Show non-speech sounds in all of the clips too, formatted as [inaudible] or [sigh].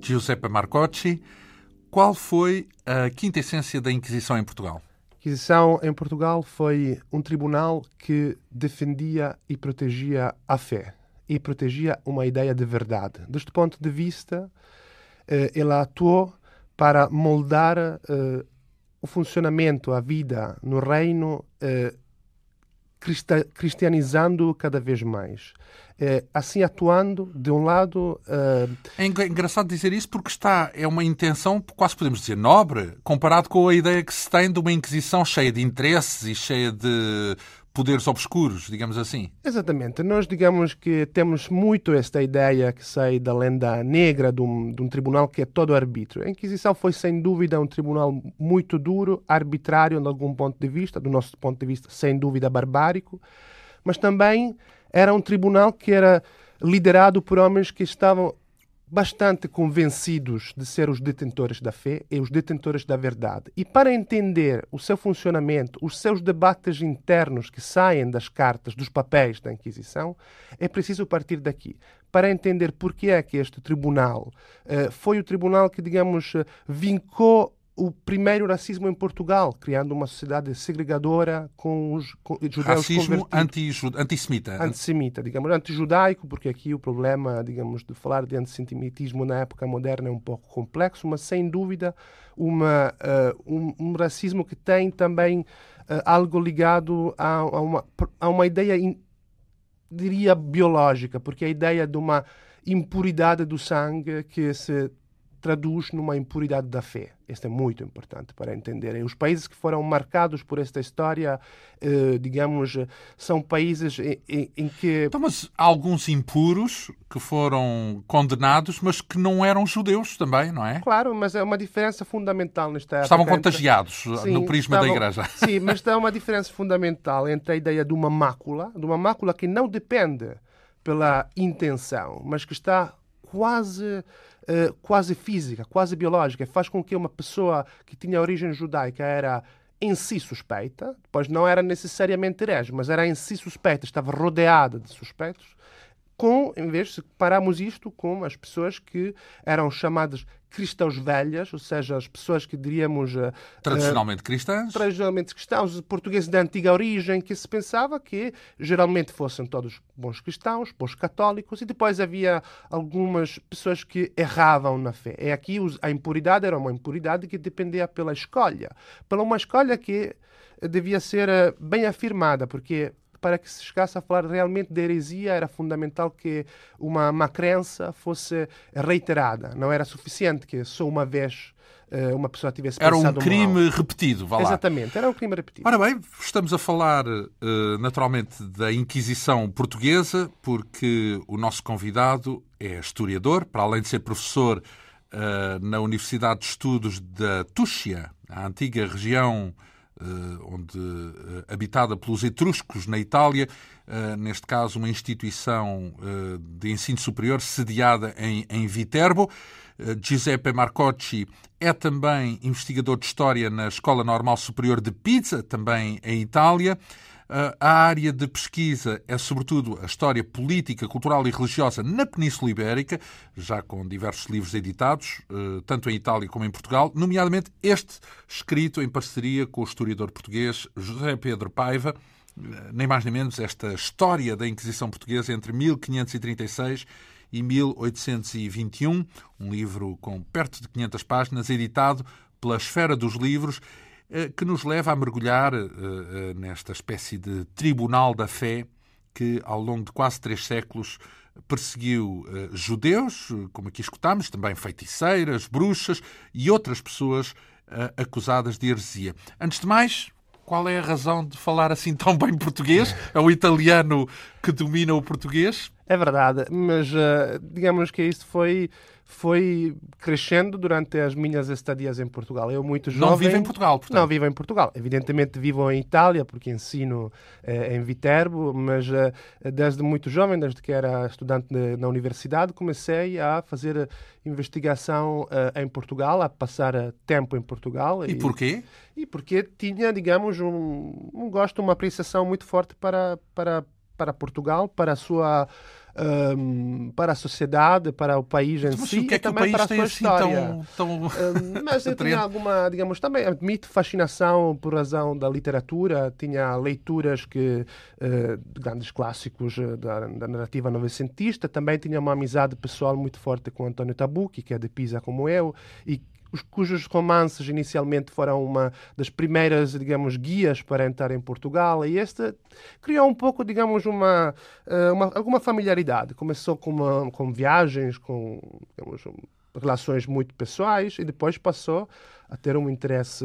Giuseppe Marcocci. Qual foi a quinta essência da Inquisição em Portugal? A Inquisição em Portugal foi um tribunal que defendia e protegia a fé e protegia uma ideia de verdade. Deste ponto de vista, eh, ela atuou para moldar eh, o funcionamento, a vida no reino, eh, cristianizando cada vez mais. É, assim atuando, de um lado. Uh... É engraçado dizer isso porque está, é uma intenção, quase podemos dizer, nobre, comparado com a ideia que se tem de uma Inquisição cheia de interesses e cheia de poderes obscuros, digamos assim. Exatamente. Nós, digamos que temos muito esta ideia que sai da lenda negra de um, de um tribunal que é todo arbítrio. A Inquisição foi, sem dúvida, um tribunal muito duro, arbitrário, de algum ponto de vista, do nosso ponto de vista, sem dúvida, barbárico, mas também era um tribunal que era liderado por homens que estavam bastante convencidos de ser os detentores da fé e os detentores da verdade. E para entender o seu funcionamento, os seus debates internos que saem das cartas, dos papéis da Inquisição, é preciso partir daqui. Para entender por que é que este tribunal uh, foi o tribunal que, digamos, uh, vincou o primeiro racismo em Portugal, criando uma sociedade segregadora com os com, judeus Racismo antissemita. Antissemita, digamos, antijudaico, porque aqui o problema, digamos, de falar de antissemitismo na época moderna é um pouco complexo, mas sem dúvida uma, uh, um, um, racismo que tem também uh, algo ligado a, a, uma, a uma ideia, in, diria, biológica, porque a ideia de uma impuridade do sangue que se traduz numa impuridade da fé. Isto é muito importante para entender. E os países que foram marcados por esta história, eh, digamos, são países em, em, em, que. Então, mas há alguns impuros que foram condenados, mas que não eram judeus também, não é? Claro, mas é uma diferença fundamental nesta época. Estavam contagiados sim, no prisma estavam, da Igreja. [laughs] Sim, mas há uma diferença fundamental entre a ideia de uma mácula, de uma mácula que não depende pela intenção, mas que está quase uh, quase física, quase biológica, faz com que uma pessoa que tinha origem judaica era em si suspeita, depois não era necessariamente herege, mas era em si suspeita, estava rodeada de suspeitos, com, em vez de compararmos isto com as pessoas que eram chamadas cristãos velhas, ou seja, as pessoas que diríamos... Uh, tradicionalmente cristãs? Tradicionalmente cristãos, portugueses de antiga origem, que se pensava que geralmente fossem todos bons cristãos, bons católicos, e depois havia algumas pessoas que erravam na fé. E aqui a impuridade era uma impuridade que dependia pela escolha, pela uma escolha que devia ser eh, bem afirmada, porque para que se chegasse a falar realmente de heresia, era fundamental que uma má crença fosse reiterada. Não era suficiente que só uma vez eh, uma pessoa tivesse era um crime mal. repetido, vá lá. Exatamente, era um crime repetido. Ora bem, estamos a falar eh, naturalmente da Inquisição portuguesa, porque o nosso convidado é historiador, para além de ser professor eh, na Universidade de Estudos da Túcia, a antiga região onde, eh, habitada pelos etruscos na Itália, eh, neste caso uma instituição de ensino superior sediada em, em Viterbo. Giuseppe Marcocci é também investigador de História na Escola Normal Superior de Pisa, também em Itália. A área de pesquisa é, sobretudo, a história política, cultural e religiosa na Península Ibérica, já com diversos livros editados, ah, tanto em Itália como em Portugal, nomeadamente este escrito em parceria com o historiador português José Pedro Paiva, ah, nem mais nem menos esta história da Inquisição Portuguesa entre 1536 e 1821, um livro com perto de 500 páginas, editado pela Esfera dos Livros eh, que nos leva a mergulhar eh, eh, nesta espécie de tribunal da fé que, ao longo de quase três séculos, perseguiu judeus, como aqui escutámos, também feiticeiras, bruxas e outras pessoas acusadas de heresia. Antes de mais, qual é a razão de falar assim tão bem português? É o italiano que domina o português? É verdade, mas digamos que isso foi foi crescendo durante as minhas estadias em Portugal. Eu muito jovem... Não vivo em Portugal, portanto. Não vivo em Portugal. Evidentemente vivo em Itália, porque ensino eh, em Viterbo, mas eh, desde muito jovem, desde que era estudante de, na universidade, comecei a fazer investigação eh, em Portugal, a passar eh, tempo em Portugal. E, e porquê? E porque tinha, digamos, um, um gosto, uma apreciação muito forte para, para, para Portugal, para a sua um, para a sociedade, para o país em Mas si o que é e que o também país para a sua assim história. tão, tão... Um, mas eu [laughs] tinha alguma, digamos, também admito fascinação por razão da literatura, tinha leituras que uh, grandes clássicos uh, da, da, narrativa novecentista, também tinha uma amizade pessoal muito forte com António Tabucchi, que é de Pisa como eu, e os, cujos romances inicialmente foram uma das primeiras, digamos, guias para entrar em Portugal, e este criou um pouco, digamos, uma, eh, uma alguma familiaridade. Começou com, uma, com viagens, com, digamos, relações muito pessoais, e depois passou a ter um interesse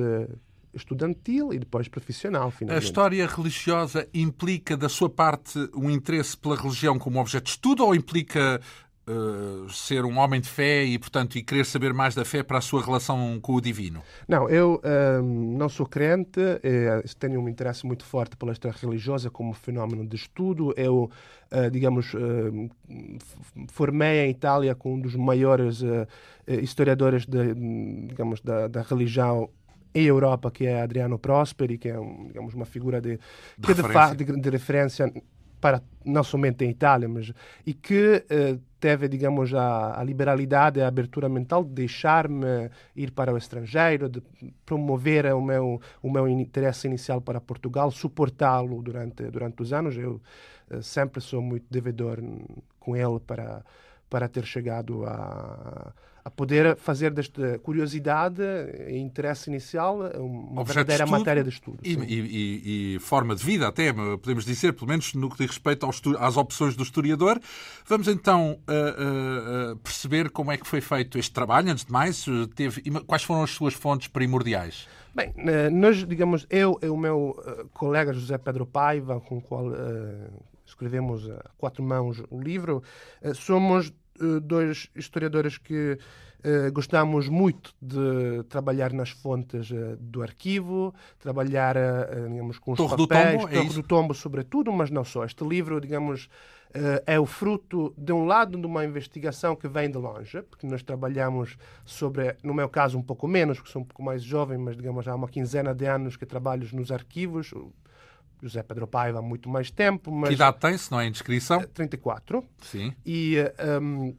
estudantil e depois profissional, finalmente. A história religiosa implica, da sua parte, um interesse pela religião como objeto de estudo ou implica Uh, ser um homem de fé e, portanto, e querer saber mais da fé para a sua relação com o divino? Não, eu uh, não sou crente, eh, tenho um interesse muito forte pela história religiosa como fenómeno de estudo. Eu, uh, digamos, formei em Itália com um dos maiores historiadores de, digamos, da, da religião em Europa, que é Adriano Prosperi, que é um, digamos, uma figura de, de, que referência. De, de, de referência para não somente em Itália, mas e que eh, teve, digamos, a, a, liberalidade a abertura mental de deixar-me ir para o estrangeiro, de promover o meu o meu interesse inicial para Portugal, suportá-lo durante durante os anos. Eu eh, sempre sou muito devedor com ele para para ter chegado a a poder fazer desta curiosidade e interesse inicial uma Objeto verdadeira de matéria de estudo. E, e, e, forma de vida, até, podemos dizer, pelo menos no que diz respeito às opções do historiador. Vamos então uh, uh, perceber como é que foi feito este trabalho. Antes de mais, teve, quais foram as suas fontes primordiais? Bem, nós, digamos, eu e o meu colega José Pedro Paiva, com o qual escrevemos a quatro mãos o livro, somos dois historiadores que uh, gostamos muito de trabalhar nas fontes uh, do arquivo, trabalhar uh, digamos, com os Torre papéis, do Tombo, é do Tombo sobretudo, mas não só. Este livro, digamos, é o fruto, de um lado, de uma investigação que vem de longe, porque nós trabalhamos sobre, no meu caso, um pouco menos, porque sou um pouco mais jovem, mas, digamos, há uma quinzena de anos que trabalho nos arquivos, José Pedro Paiva há muito mais tempo. Mas... Que idade tem, se não é indiscrição? 34. Sim. E, um,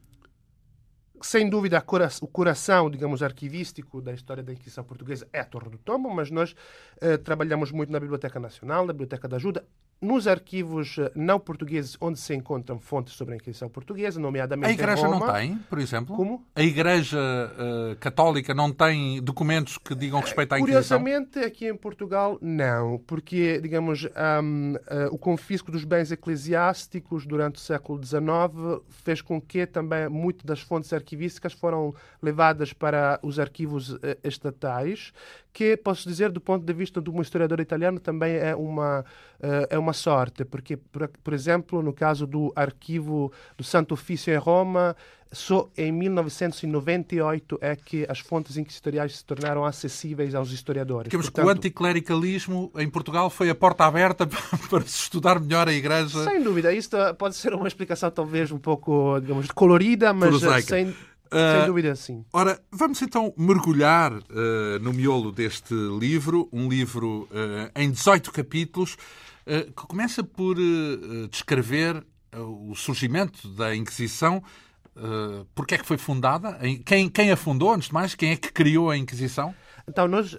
sem dúvida, o coração, digamos, arquivístico da história da Inquisição Portuguesa é a Torre do Tombo, mas nós uh, trabalhamos muito na Biblioteca Nacional, na Biblioteca da Ajuda, nos arquivos uh, não portugueses onde se encontram fontes sobre a Inquisição Portuguesa, nomeadamente A Igreja Roma. não tem, por exemplo? Como? A Igreja uh, Católica não tem documentos que digam respeito à Inquisição? Curiosamente, aqui em Portugal, não, porque, digamos, um, o confisco dos bens eclesiásticos durante o século XIX fez com que também muitas das fontes arquivísticas foram levadas para os arquivos uh, estatais, que, posso dizer, do ponto de vista de um historiador italiano, também é uma, uh, é uma sorte, porque, por, por, exemplo, no caso do arquivo do Santo Ofício em Roma, só em 1998 é que as fontes inquisitoriais se tornaram acessíveis aos historiadores. Temos Portanto, que o anticlericalismo em Portugal foi a porta aberta [laughs] para se estudar melhor a Igreja. Sem dúvida, isto pode ser uma explicação talvez um pouco, digamos, colorida, mas sem, sem dúvida, sim. Ora, vamos então mergulhar uh, no miolo deste livro, um livro uh, em 18 capítulos, uh, que começa por descrever o surgimento da Inquisição. Uh, porque é que foi fundada? Quem, quem a fundou, antes de mais? Quem é que criou a Inquisição? Então, nós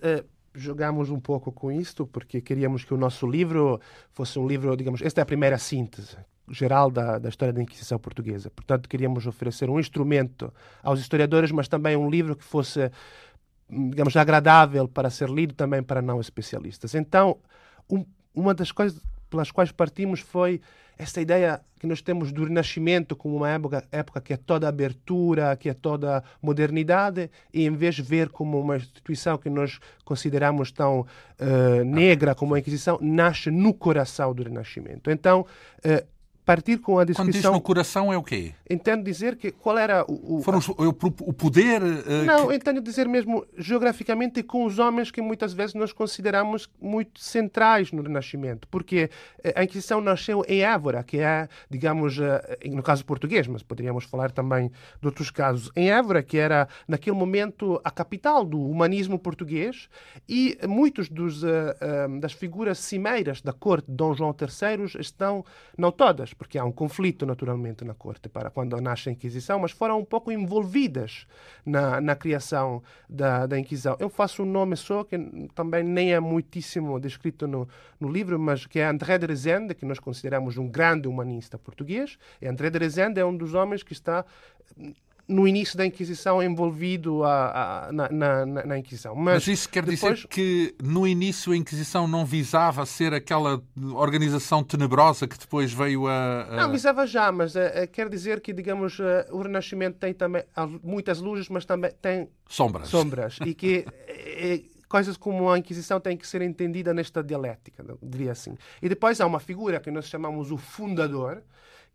jogamos um pouco com isto, porque queríamos que o nosso livro fosse um livro, digamos, esta é a primeira síntese geral da, da história da Inquisição portuguesa. Portanto, queríamos oferecer um instrumento aos historiadores, mas também um livro que fosse, digamos, agradável para ser lido também para não especialistas. Então, um, uma das coisas pelas quais partimos foi essa ideia que nós temos do Renascimento como uma época, época que é toda abertura, que é toda modernidade, e em vez de ver como uma instituição que nós consideramos tão uh, negra como a Inquisição, nasce no coração do Renascimento. Então, uh, partir com a discussão... Quando diz no coração é o quê? Entendo dizer que qual era o... o... Foram os, o, o poder... Uh, não, que... entendo dizer mesmo geograficamente com os homens que muitas vezes nós consideramos muito centrais no Renascimento, porque a Inquisição nasceu em Évora, que é, digamos, no caso português, mas poderíamos falar também de outros casos, em Évora, que era naquele momento a capital do humanismo português, e muitos dos, das figuras cimeiras da corte de Dom João III estão, não todas, porque há um conflito naturalmente na corte para quando nasce a Inquisição, mas foram um pouco envolvidas na, na criação da, da Inquisição. Eu faço um nome só que também nem é muitíssimo descrito no, no livro, mas que é André de Rezende, que nós consideramos um grande humanista português. E André de Rezende é um dos homens que está no início da Inquisição envolvido a, a, na, na, na, Inquisição. Mas, Mas isso quer depois... dizer que no início a Inquisição não visava ser aquela organização tenebrosa que depois veio a. a... Não, visava já, mas uh, quer dizer que, digamos, uh, o Renascimento tem também muitas luzes, mas também tem sombras. sombras e que. coisas como a Inquisição têm que ser entendida nesta dialética, diria assim. E depois há uma figura que nós chamamos o fundador,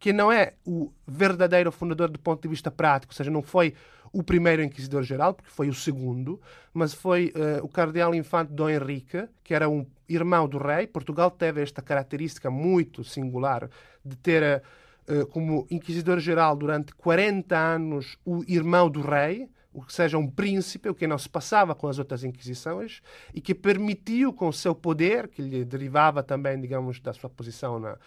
que não é o verdadeiro fundador do ponto de vista prático, ou seja, não foi o primeiro inquisidor-geral, porque foi o segundo, mas foi uh, o cardeal infante Dom Henrique, que era um irmão do rei. Portugal teve esta característica muito singular de ter uh, como inquisidor-geral durante 40 anos o irmão do rei, o que seja um príncipe, o que não se passava com as outras inquisições, e que permitiu, com o seu poder, que lhe derivava também, digamos, da sua posição na,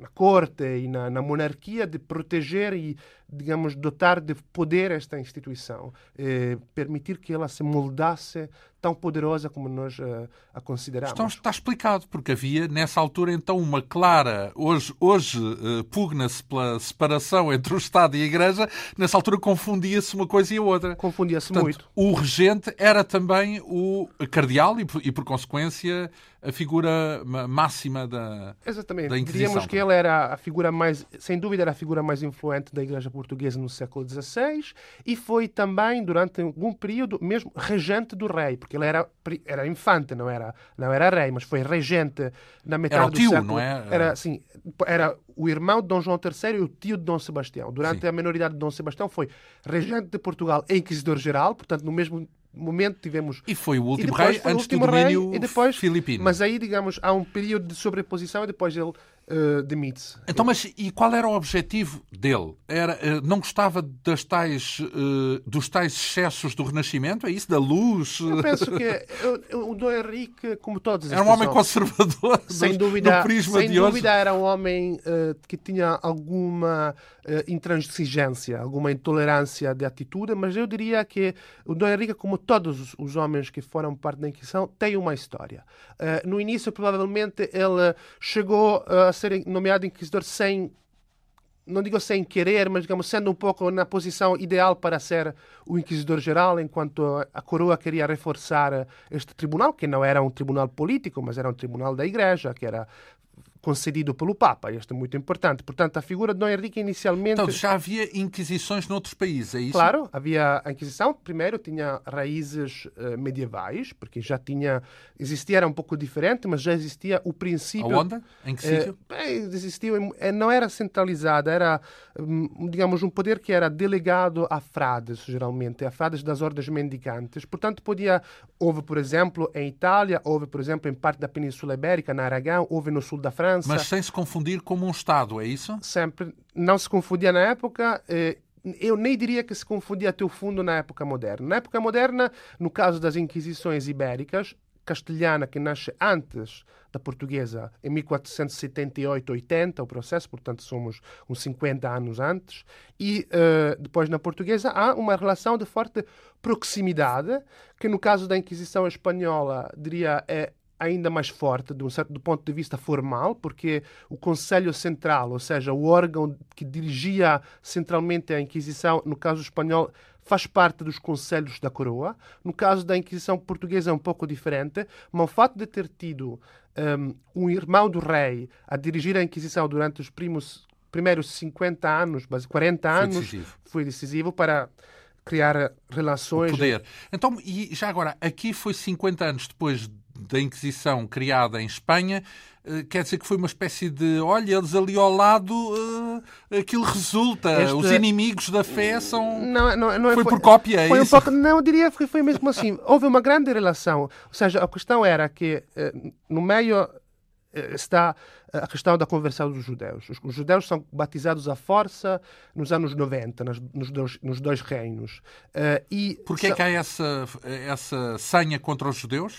na corte e na, na, monarquia de proteger e, digamos, dotar de poder esta instituição, eh, permitir que ela se moldasse tão poderosa como nós uh, a consideramos. Então está explicado, porque havia nessa altura então uma clara, hoje, hoje uh, pugna-se pela separação entre o Estado e a Igreja, nessa altura confundia-se uma coisa e a outra. Confundia-se muito. O regente era também o cardeal e, e por consequência, a figura máxima da, Exatamente. da Inquisição. Diríamos que ele era a figura mais, sem dúvida, era a figura mais influente da Igreja Portuguesa no século XVI e foi também, durante algum período, mesmo regente do rei, porque ele era, era infante, não era, não era rei, mas foi regente na metade era o tio, do século. não é? Era, sim, era o irmão de Dom João III e o tio de Dom Sebastião. Durante sim. a minoridade de Dom Sebastião foi regente de Portugal e inquisidor-geral, portanto, no mesmo momento tivemos. E foi o último rei antes do domínio rei, e depois, filipino. Mas aí, digamos, há um período de sobreposição e depois ele uh, demite-se. Então, mas e qual era o objetivo dele? Era, uh, não gostava das tais, uh, dos tais excessos do Renascimento? É isso? Da luz? Eu penso que o, Dom Henrique, como todos Era um homem conservador, [laughs] sem dúvida, prisma sem de dúvida hoje. era um homem que tinha alguma intransigência, alguma intolerância de atitude, mas eu diria que o Dom Henrique, como todos os, os homens que foram parte da Inquisição, tem uma história. no início, provavelmente, ele chegou a ser nomeado inquisidor sem não digo sem querer, mas digamos sendo um pouco na posição ideal para ser o inquisidor geral, enquanto a coroa queria reforçar este tribunal, que não era um tribunal político, mas era um tribunal da Igreja, que era concedido pelo Papa. Isto é muito importante. Portanto, a figura de Dom Henrique inicialmente... Então, já havia inquisições noutros países, é isso? Claro, havia a Inquisição. Primeiro tinha raízes uh, medievais, porque já tinha... Existia, era um pouco diferente, mas já existia o princípio... Aonde? Em que sítio? Uh, existia, eh, não era centralizada, era, um, digamos, um poder que era delegado a frades, geralmente, a frades das ordens mendicantes. Portanto, podia... Houve, por exemplo, em Itália, houve, por exemplo, em parte da Península Ibérica, na Aragão, houve no sul da França, França. Mas sem se confundir como um Estado, é isso? Sempre. Não se confundia na época. Eh, eu nem diria que se confundia até o fundo na época moderna. Na época moderna, no caso das Inquisições Ibéricas, castelhana que nasce antes da portuguesa, em 1478-80, o processo, portanto somos uns 50 anos antes, e uh, depois na portuguesa há uma relação de forte proximidade, que no caso da Inquisição Espanhola, diria, é ainda mais forte de um certo do ponto de vista formal, porque o Conselho Central, ou seja, o órgão que dirigia centralmente a Inquisição, no caso espanhol, faz parte dos conselhos da coroa. No caso da Inquisição portuguesa é um pouco diferente, mas o fato de ter tido um, um irmão do rei a dirigir a Inquisição durante os primos, primeiros 50 anos, mas 40 anos, foi decisivo, foi decisivo para criar relações. O poder. Então, e já agora, aqui foi 50 anos depois da Inquisição criada em Espanha, eh, quer dizer que foi uma espécie de olha, eles ali ao lado uh, aquilo resulta, este... os inimigos da fé são. Não, não, não foi, foi por cópia, é foi isso? Um pouco, não, eu diria que foi mesmo assim. Houve uma grande relação. Ou seja, a questão era que uh, no meio eh, está a questão da conversão dos judeus. Os, judeus são batizados à força nos anos 90, nas, nos, dois, nos dois reinos. Uh, e Porquê que há essa, essa senha contra os judeus?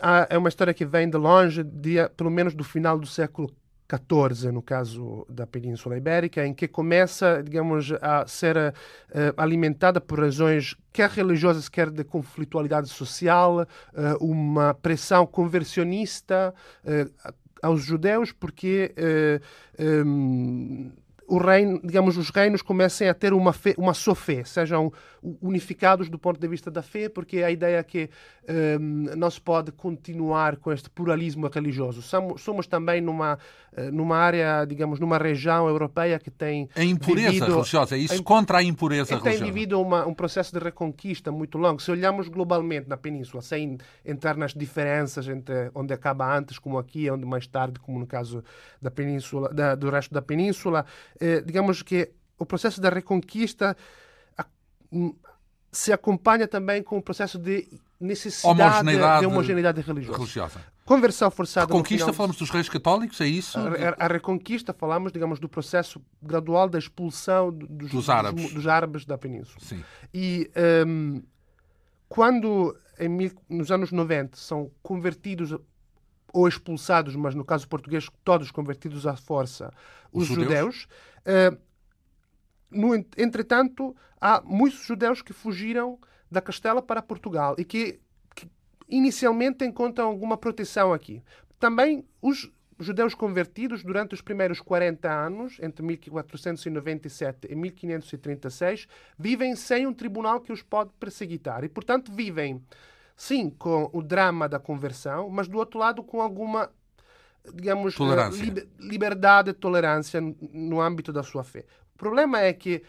Há, é uma história que vem de longe, de, pelo menos do final do século XIV, no caso da Península Ibérica, em que começa, digamos, a ser uh, alimentada por razões quer religiosas, quer de conflitualidade social, uh, uma pressão conversionista uh, aos judeus, porque um, o reino, digamos, os reinos comecem a ter uma, fé, uma só fé, sejam unificados do ponto de vista da fé, porque a ideia é que um, não se pode continuar com este pluralismo religioso. Somos, somos também numa, eh, numa área, digamos, numa região europeia que tem. A impureza vivido, religiosa, é isso a, contra a impureza religiosa. Tem vivido uma, um processo de reconquista muito longo. Se olharmos globalmente na Península, sem entrar nas diferenças entre onde acaba antes, como aqui, onde mais tarde, como no caso da Península, da, do resto da Península, digamos que o processo da reconquista hum, se acompanha também com o processo de necessidade homogeneidade de homogeneidade religiosa. religiosa. Conversão forçada. A conquista, final... falamos dos reis católicos, é isso? A, a, a, reconquista, falamos, digamos, do processo gradual da expulsão dos, dos, árabes. Dos, dos árabes da Península. Sim. E um, quando, em, nos anos 90, são convertidos ou expulsados, mas no caso português, todos convertidos à força, os, os judeus, judeus uh, no, entretanto, há muitos judeus que fugiram da Castela para Portugal e que, que inicialmente encontram alguma proteção aqui. Também os judeus convertidos durante os primeiros 40 anos, entre 1497 e 1536, vivem sem um tribunal que os pode perseguitar e, portanto, vivem sim com o drama da conversão, mas do outro lado com alguma digamos tolerância. liberdade e tolerância no âmbito da sua fé. O problema é que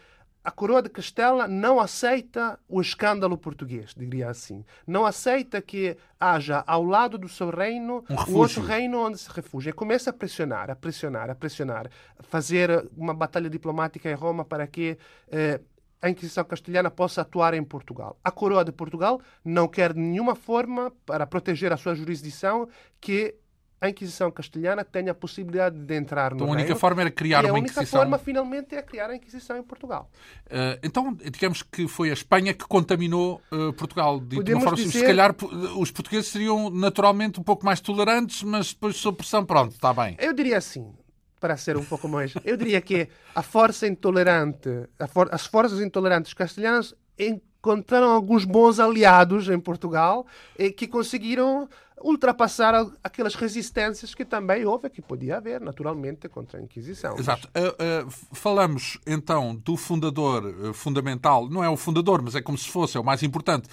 a coroa de Castela não aceita o escândalo português, diria assim. Não aceita que haja ao lado do seu reino um outro reino onde se refugia. E começa a pressionar, a pressionar, a pressionar, fazer uma batalha diplomática em Roma para que eh, a Inquisição castelhana possa atuar em Portugal. A coroa de Portugal não quer de nenhuma forma, para proteger a sua jurisdição, que a Inquisição castelhana tenha a possibilidade de entrar no então, a única reino, forma era criar uma Inquisição. A única forma, finalmente, é criar a Inquisição em Portugal. Uh, então, digamos que foi a Espanha que contaminou uh, Portugal. De uma forma, dizer... Se calhar os portugueses seriam naturalmente um pouco mais tolerantes, mas depois, sob pressão, pronto, está bem. Eu diria assim, para ser um pouco mais. Eu diria que a força intolerante, for, as forças intolerantes castelhanas encontraram alguns bons aliados em Portugal e que conseguiram ultrapassar aquelas resistências que também houve, que podia haver, naturalmente, contra a Inquisição. Exato. Uh, uh, falamos então do fundador uh, fundamental, não é o fundador, mas é como se fosse, é o mais importante,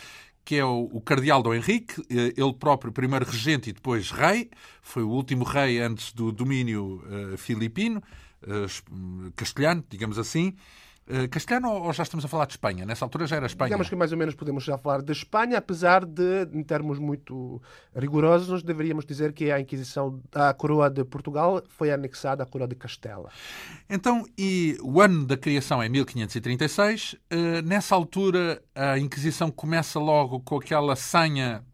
que é o, o cardeal Dom Henrique, ele próprio primeiro regente e depois rei, foi o último rei antes do domínio filipino, castelhano, digamos assim. Eh, castelhano ou já estamos a falar de Espanha? Nessa altura já era Espanha? Digamos que mais ou menos podemos já falar de Espanha, apesar de, em termos muito rigorosos, deveríamos dizer que a Inquisição, a coroa de Portugal foi anexada à coroa de Castela. Então, e o ano da criação é 1536. Eh, nessa altura, a Inquisição começa logo com aquela senha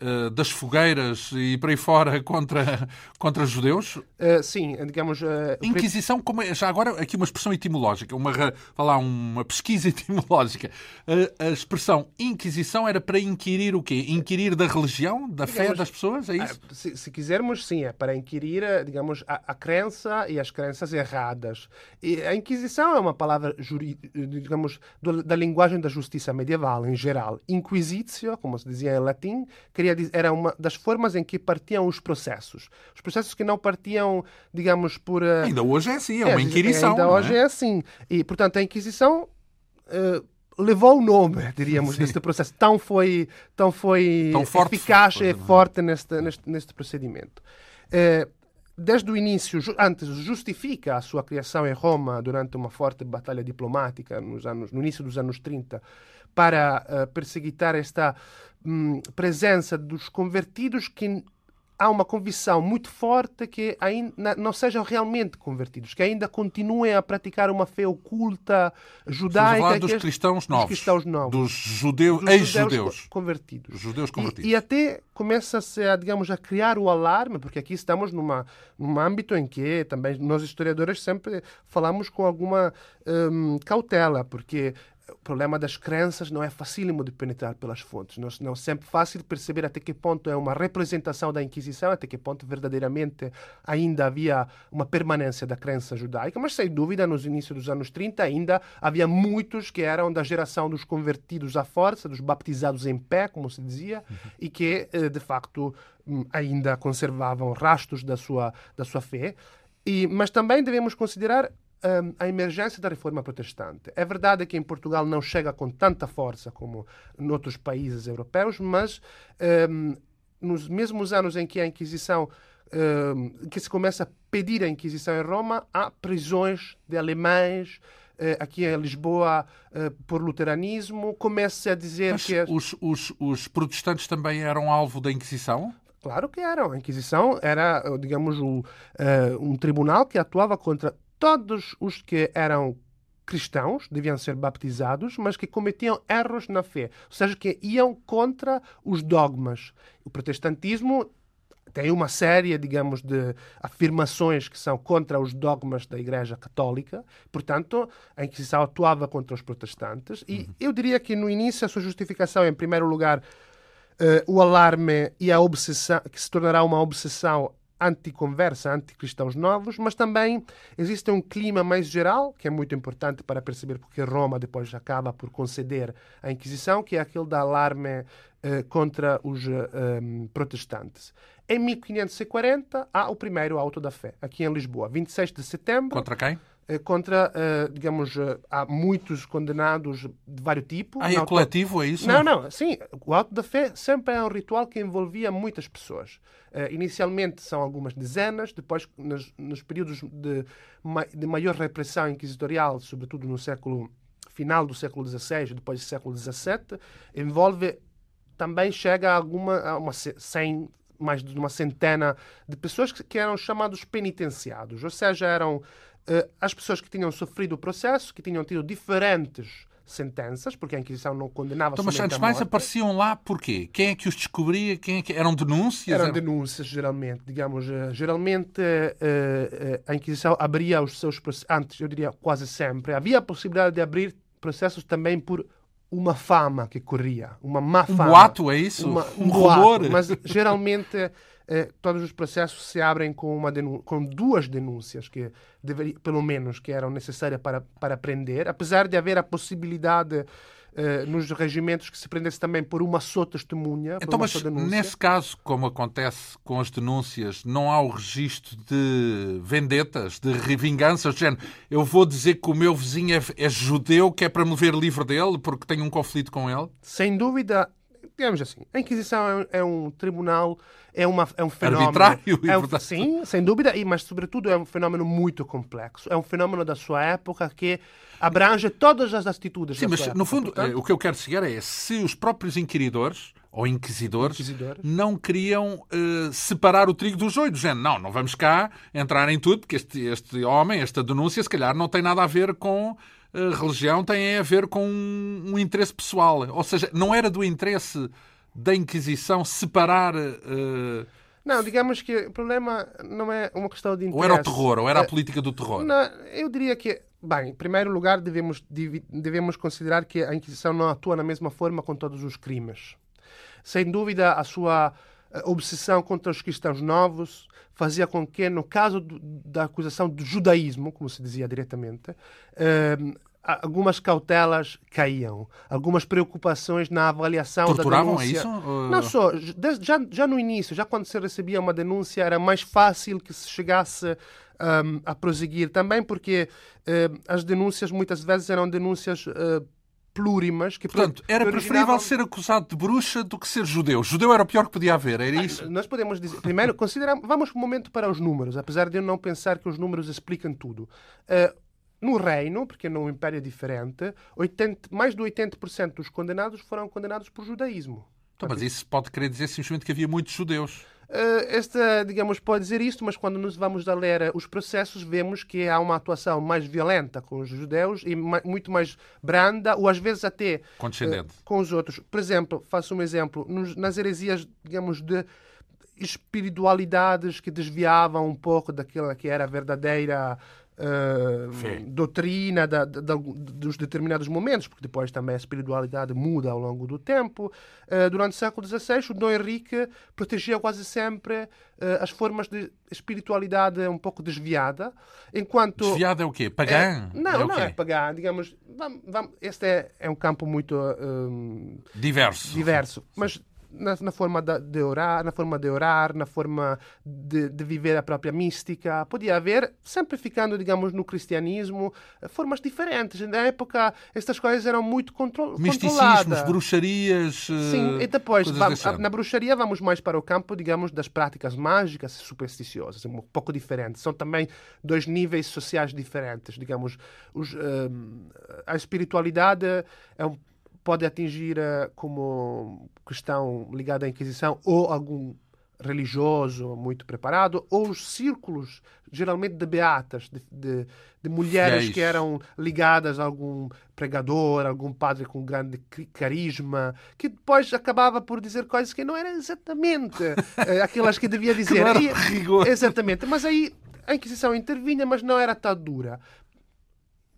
uh, das fogueiras e por aí fora [laughs] contra, contra judeus? Uh, sim, digamos... Uh, Inquisição, como é, já agora aqui uma expressão etimológica, uma, lá, uma pesquisa [laughs] etimológica. a expressão Inquisição era para inquirir o quê? Inquirir da religião, da digamos, fé das pessoas, é isso? Se, se, quisermos, sim, é para inquirir, digamos, a, a crença e as crenças erradas. E a Inquisição é uma palavra, digamos, do, da linguagem da justiça medieval, em geral. Inquisitio, como se dizia em latim, queria era uma das formas em que partiam os processos. Os processos que não partiam, digamos, por. Uh... Ainda hoje é assim, é uma é, Inquisição. Ainda hoje é? é? assim. E, portanto, a Inquisição. Uh, levou o nome, diríamos, Sim. deste processo. Tão foi, tão foi tão forte, eficaz e forte neste, neste, neste procedimento. Uh, desde o início, antes, justifica a sua criação em Roma durante uma forte batalha diplomática nos anos, no início dos anos 30 para uh, perseguitar esta um, presença dos convertidos que há uma convicção muito forte que ainda não sejam realmente convertidos, que ainda continuem a praticar uma fé oculta judaica. dos, cristãos novos, dos cristãos novos, dos judeus, ex-judeus convertidos. Judeus convertidos. E, e até começa-se a, digamos, a criar o alarme, porque aqui estamos numa, num âmbito em que também nós historiadores sempre falamos com alguma um, cautela, porque problema das crenças não é facílimo de penetrar pelas fontes. Não, não é sempre fácil perceber até que ponto é uma representação da Inquisição, até que ponto verdadeiramente ainda havia uma permanência da crença judaica, mas sem dúvida, nos inícios dos anos 30 ainda havia muitos que eram da geração dos convertidos à força, dos baptizados em pé, como se dizia, uhum. e que, eh, de facto, hum, ainda conservavam rastros da sua, da sua fé. E, mas também devemos considerar um, a emergência da reforma protestante. É verdade que em Portugal não chega com tanta força como em outros países europeus, mas um, nos mesmos anos em que a Inquisição um, que se começa a pedir a Inquisição em Roma, há prisões de alemães, eh, aqui em Lisboa eh, por luteranismo, começa a dizer Mas que... Os, os, os protestantes também eram alvo da Inquisição? Claro que eram. A Inquisição era, digamos, um, uh, um tribunal que atuava contra todos os que eram cristãos, deviam ser baptizados, mas que cometiam erros na fé, ou seja, que iam contra os dogmas. O protestantismo tem uma série, digamos, de afirmações que são contra os dogmas da Igreja Católica. Portanto, a Inquisição atuava contra os protestantes. E uhum. eu diria que no início a sua justificação, em primeiro lugar, uh, o alarme e a obsessão, que se tornará uma obsessão anticonversa, anticristãos novos, mas também existe um clima mais geral, que é muito importante para perceber porque Roma depois acaba por conceder a Inquisição, que é aquele da alarme eh, contra os eh, protestantes. Em 1540 há o primeiro auto da fé, aqui em Lisboa, 26 de setembro. Contra quem? Eh, contra, uh, digamos, uh, há muitos condenados de vários tipos. Ah, é coletivo, é isso? Não, não, sim. O auto da fé sempre é um ritual que envolvia muitas pessoas. Inicialmente são algumas dezenas, depois, nos, nos períodos de, de maior repressão inquisitorial, sobretudo no século final do século XVI, depois do século XVII, envolve também chega a alguma a uma 100 mais de uma centena de pessoas que, que eram chamados penitenciados, ou seja, eram uh, as pessoas que tinham sofrido o processo, que tinham tido diferentes sentenças, porque a Inquisição não condenava então, Mas antes mais apareciam lá porquê? Quem é que os descobria? Quem é que... Eram denúncias? Eram denúncias, geralmente. Digamos, uh, geralmente uh, a Inquisição abria os seus processos, antes, eu diria quase sempre, havia a possibilidade de abrir processos também por uma fama que corria, uma má fama. Um boato, é isso? Uma, um, um rumor? Mas geralmente eh, todos os processos se abrem com, uma com duas denúncias que deveria, pelo menos que eram necessárias para, para prender, apesar de haver a possibilidade eh, nos regimentos que se prendesse também por uma só testemunha. Então, mas nesse caso, como acontece com as denúncias, não há o registro de vendetas, de vinganças, de género, eu vou dizer que o meu vizinho é, é judeu, que é para me ver livre dele, porque tenho um conflito com ele? Sem dúvida, digamos assim, a Inquisição é um, é um tribunal, é, uma, é um fenómeno. Arbitrário, é um, Sim, sem dúvida, e, mas sobretudo é um fenómeno muito complexo. É um fenómeno da sua época que abrange todas as atitudes. Sim, mas época. no fundo, Portanto, o que eu quero chegar é se os próprios inquiridores ou inquisidores, inquisidores. não queriam uh, separar o trigo do joio, do género, não, não vamos cá entrar em tudo, porque este, este homem, esta denúncia, se calhar não tem nada a ver com religião, tem a ver com um, um, interesse pessoal. Ou seja, não era do interesse da Inquisição separar. Uh, não, digamos que o problema não é uma questão de interesse. Ou era o terror, ou era a política do terror? Não, eu diria que Bem, em primeiro lugar, devemos, devemos considerar que a Inquisição não atua na mesma forma com todos os crimes. Sem dúvida, a sua eh, obsessão contra os cristãos novos fazia com que, no caso da acusação do judaísmo, como se dizia diretamente, eh, algumas cautelas caíam, algumas preocupações na avaliação Torturavam da denúncia. isso? Não só, já, já no início, já quando se recebia uma denúncia, era mais fácil que se chegasse um, a prosseguir também, porque uh, as denúncias muitas vezes eram denúncias uh, plurimas. Que Portanto, era preferível ser acusado de bruxa do que ser judeu. Judeu era o pior que podia haver, era isso? Nós podemos dizer. Primeiro, consideramos. Vamos um momento para os números, apesar de eu não pensar que os números explicam tudo. Uh, no reino, porque no império é diferente, 80, mais de 80% dos condenados foram condenados por judaísmo. Então, mas isso pode querer dizer simplesmente que havia muitos judeus. Uh, esta, digamos, pode dizer isto, mas quando nos vamos a ler os processos, vemos que há uma atuação mais violenta com os judeus e muito mais branda, ou às vezes até condescendente uh, com os outros. Por exemplo, faço um exemplo, nas heresias, digamos, de espiritualidades que desviavam um pouco daquela que era a verdadeira uh, doutrina da, da, dos determinados momentos, porque depois também a espiritualidade muda ao longo do tempo. Uh, durante o século XVI, o Dom Henrique protegia quase sempre uh, as formas de espiritualidade um pouco desviada, enquanto... Desviada é o quê? Pagã? É, não, é não é pagã, digamos... Vamos, vamos, este é, é um campo muito... diverso. Diverso, mas na, na, forma de orar, na forma de orar, na forma de, de, viver a própria mística. Podia haver, sempre ficando, digamos, no cristianismo, formas diferentes. Na época, estas coisas eram muito contro controladas. bruxarias. Sim, e depois, vamos, na bruxaria, vamos mais para o campo, digamos, das práticas mágicas supersticiosas, um pouco diferentes. São também dois níveis sociais diferentes. Digamos, os, uh, a espiritualidade é um pode atingir eh, como questão ligada à Inquisição ou algum religioso muito preparado, ou os círculos, geralmente de beatas, de, de, de mulheres que eram ligadas a algum pregador, algum padre com grande carisma, que depois acabava por dizer coisas que não eram exatamente eh, aquelas que devia dizer. que exatamente. Mas aí a Inquisição intervinha, mas não era tão dura.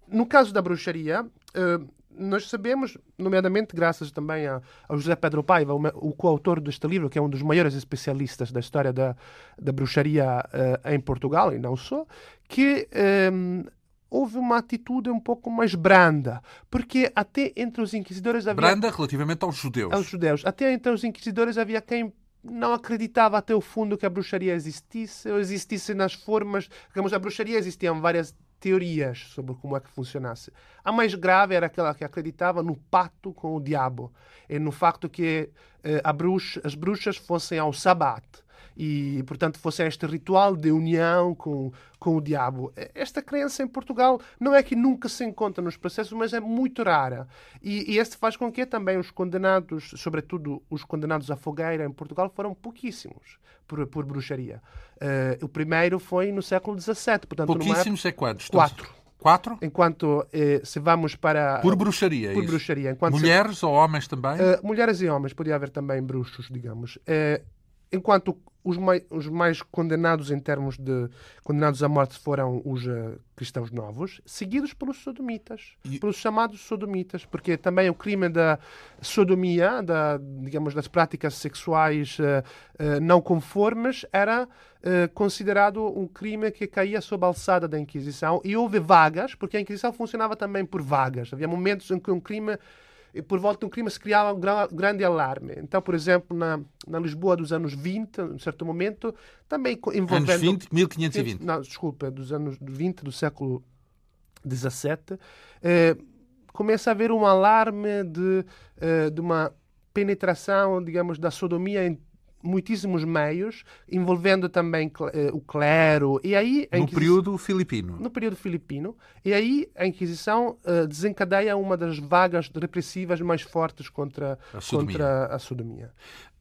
No caso da bruxaria, uh, nós sabemos, nomeadamente graças também a, ao José Pedro Paiva, o, coautor deste livro, que é um dos maiores especialistas da história da, da bruxaria uh, em Portugal, e não só, que um, ehm, houve uma atitude um pouco mais branda, porque até entre os inquisidores havia... Branda relativamente aos judeus. Aos judeus. Até entre os inquisidores havia quem não acreditava até o fundo que a bruxaria existisse, ou existisse nas formas... Digamos, a bruxaria existiam várias teorias sobre como é que funcionasse. A mais grave era aquela que acreditava no pacto com o diabo e no facto que eh, bruxa, as bruxas fossem ao sabat e, portanto, fosse este ritual de união com, com o diabo. Esta crença em Portugal não é que nunca se encontra nos processos, mas é muito rara. E, e este faz com que também os condenados, sobretudo os condenados à fogueira em Portugal, foram pouquíssimos por, por bruxaria. Uh, o primeiro foi no século XVII. Portanto, pouquíssimos é quantos? Quatro. Quatro? Enquanto eh, se vamos para. Por bruxaria. Por isso. bruxaria. Enquanto mulheres se... ou homens também? Uh, mulheres e homens, podia haver também bruxos, digamos. Uh, enquanto os mais, os mais, condenados em termos de condenados à morte foram os uh, cristãos novos, seguidos pelos sodomitas, e... pelos chamados sodomitas, porque também o crime da sodomia, da, digamos, das práticas sexuais uh, uh, não conformes, era considerado um crime que caía sob a alçada da Inquisição e houve vagas, porque a Inquisição funcionava também por vagas. Havia momentos em que um crime e por volta de um crime se criava um grande alarme. Então, por exemplo, na, na Lisboa dos anos 20, em certo momento, também envolvendo... Anos 20, 1520. Não, desculpa, dos anos 20 do século XVII, eh, começa a haver um alarme de, eh, de uma penetração, digamos, da sodomia em muitíssimos meios, envolvendo também uh, o clero. E aí, no período filipino. No período filipino. E aí a Inquisição uh, desencadeia uma das vagas repressivas mais fortes contra a sodomia. Contra a sodomia.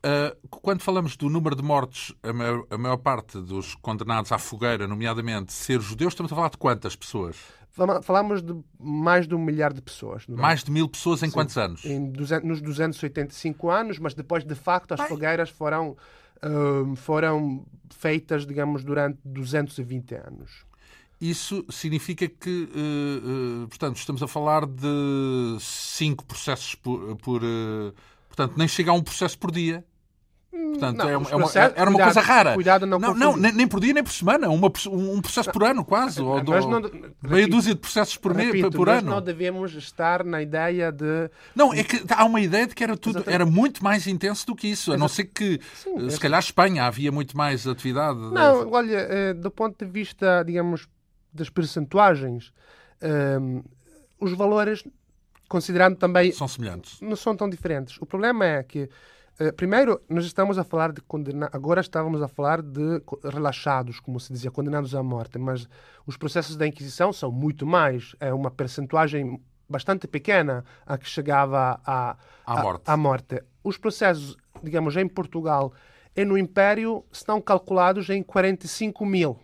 Uh, quando falamos do número de mortes, a maior, a maior parte dos condenados à fogueira, nomeadamente ser judeus, estamos a falar de quantas pessoas? Falamos de mais de um milhar de pessoas. É? Mais de mil pessoas em Sim, quantos anos? Em, nos 285 anos, mas depois, de facto, as fogueiras foram, uh, foram feitas, digamos, durante 220 anos. Isso significa que, uh, uh, portanto, estamos a falar de cinco processos por. por portanto, nem chega a um processo por dia. Portanto, não, é uma, é era uma cuidado, coisa rara. Cuidado não, não, não nem, nem, por dia nem por semana. Uma, um processo por ano, quase. ou do, não, meia dúzia de processos por, repito, por ano. não devemos estar na ideia de. Não, é que há uma ideia de que era tudo era muito mais intenso do que isso. A não ser que, Sim, se calhar, Espanha havia muito mais atividade. Não, olha, eh, do ponto de vista, digamos, das percentuagens, um, os valores, considerando também. São semelhantes. Não são tão diferentes. O problema é que eh, primeiro, nós estamos a falar de condenados, agora estávamos a falar de relaxados, como se dizia, condenados à morte, mas os processos da Inquisição são muito mais, é uma percentuagem bastante pequena a que chegava à, à, morte. à morte. Os processos, digamos, em Portugal e no Império estão calculados em 45 mil.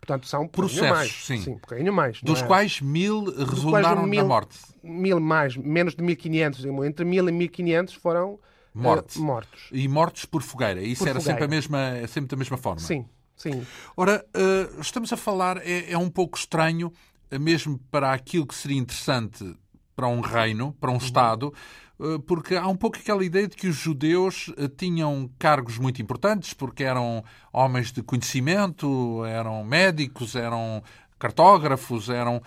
Portanto, são um processos, mais. sim. sim um mais. Dos é? quais mil resultaram mil, na morte. Mil mais, menos de 1500. Entre mil e 1500 foram morte. Uh, mortos. E mortos por fogueira. Isso por era fogueira. sempre a mesma, é sempre da mesma forma. Sim, sim. Ora, uh, estamos a falar, é, é, um pouco estranho, mesmo para aquilo que seria interessante para um reino, para um uhum. Estado, porque há um pouco aquela ideia de que os judeus tinham cargos muito importantes, porque eram homens de conhecimento, eram médicos, eram cartógrafos, eram.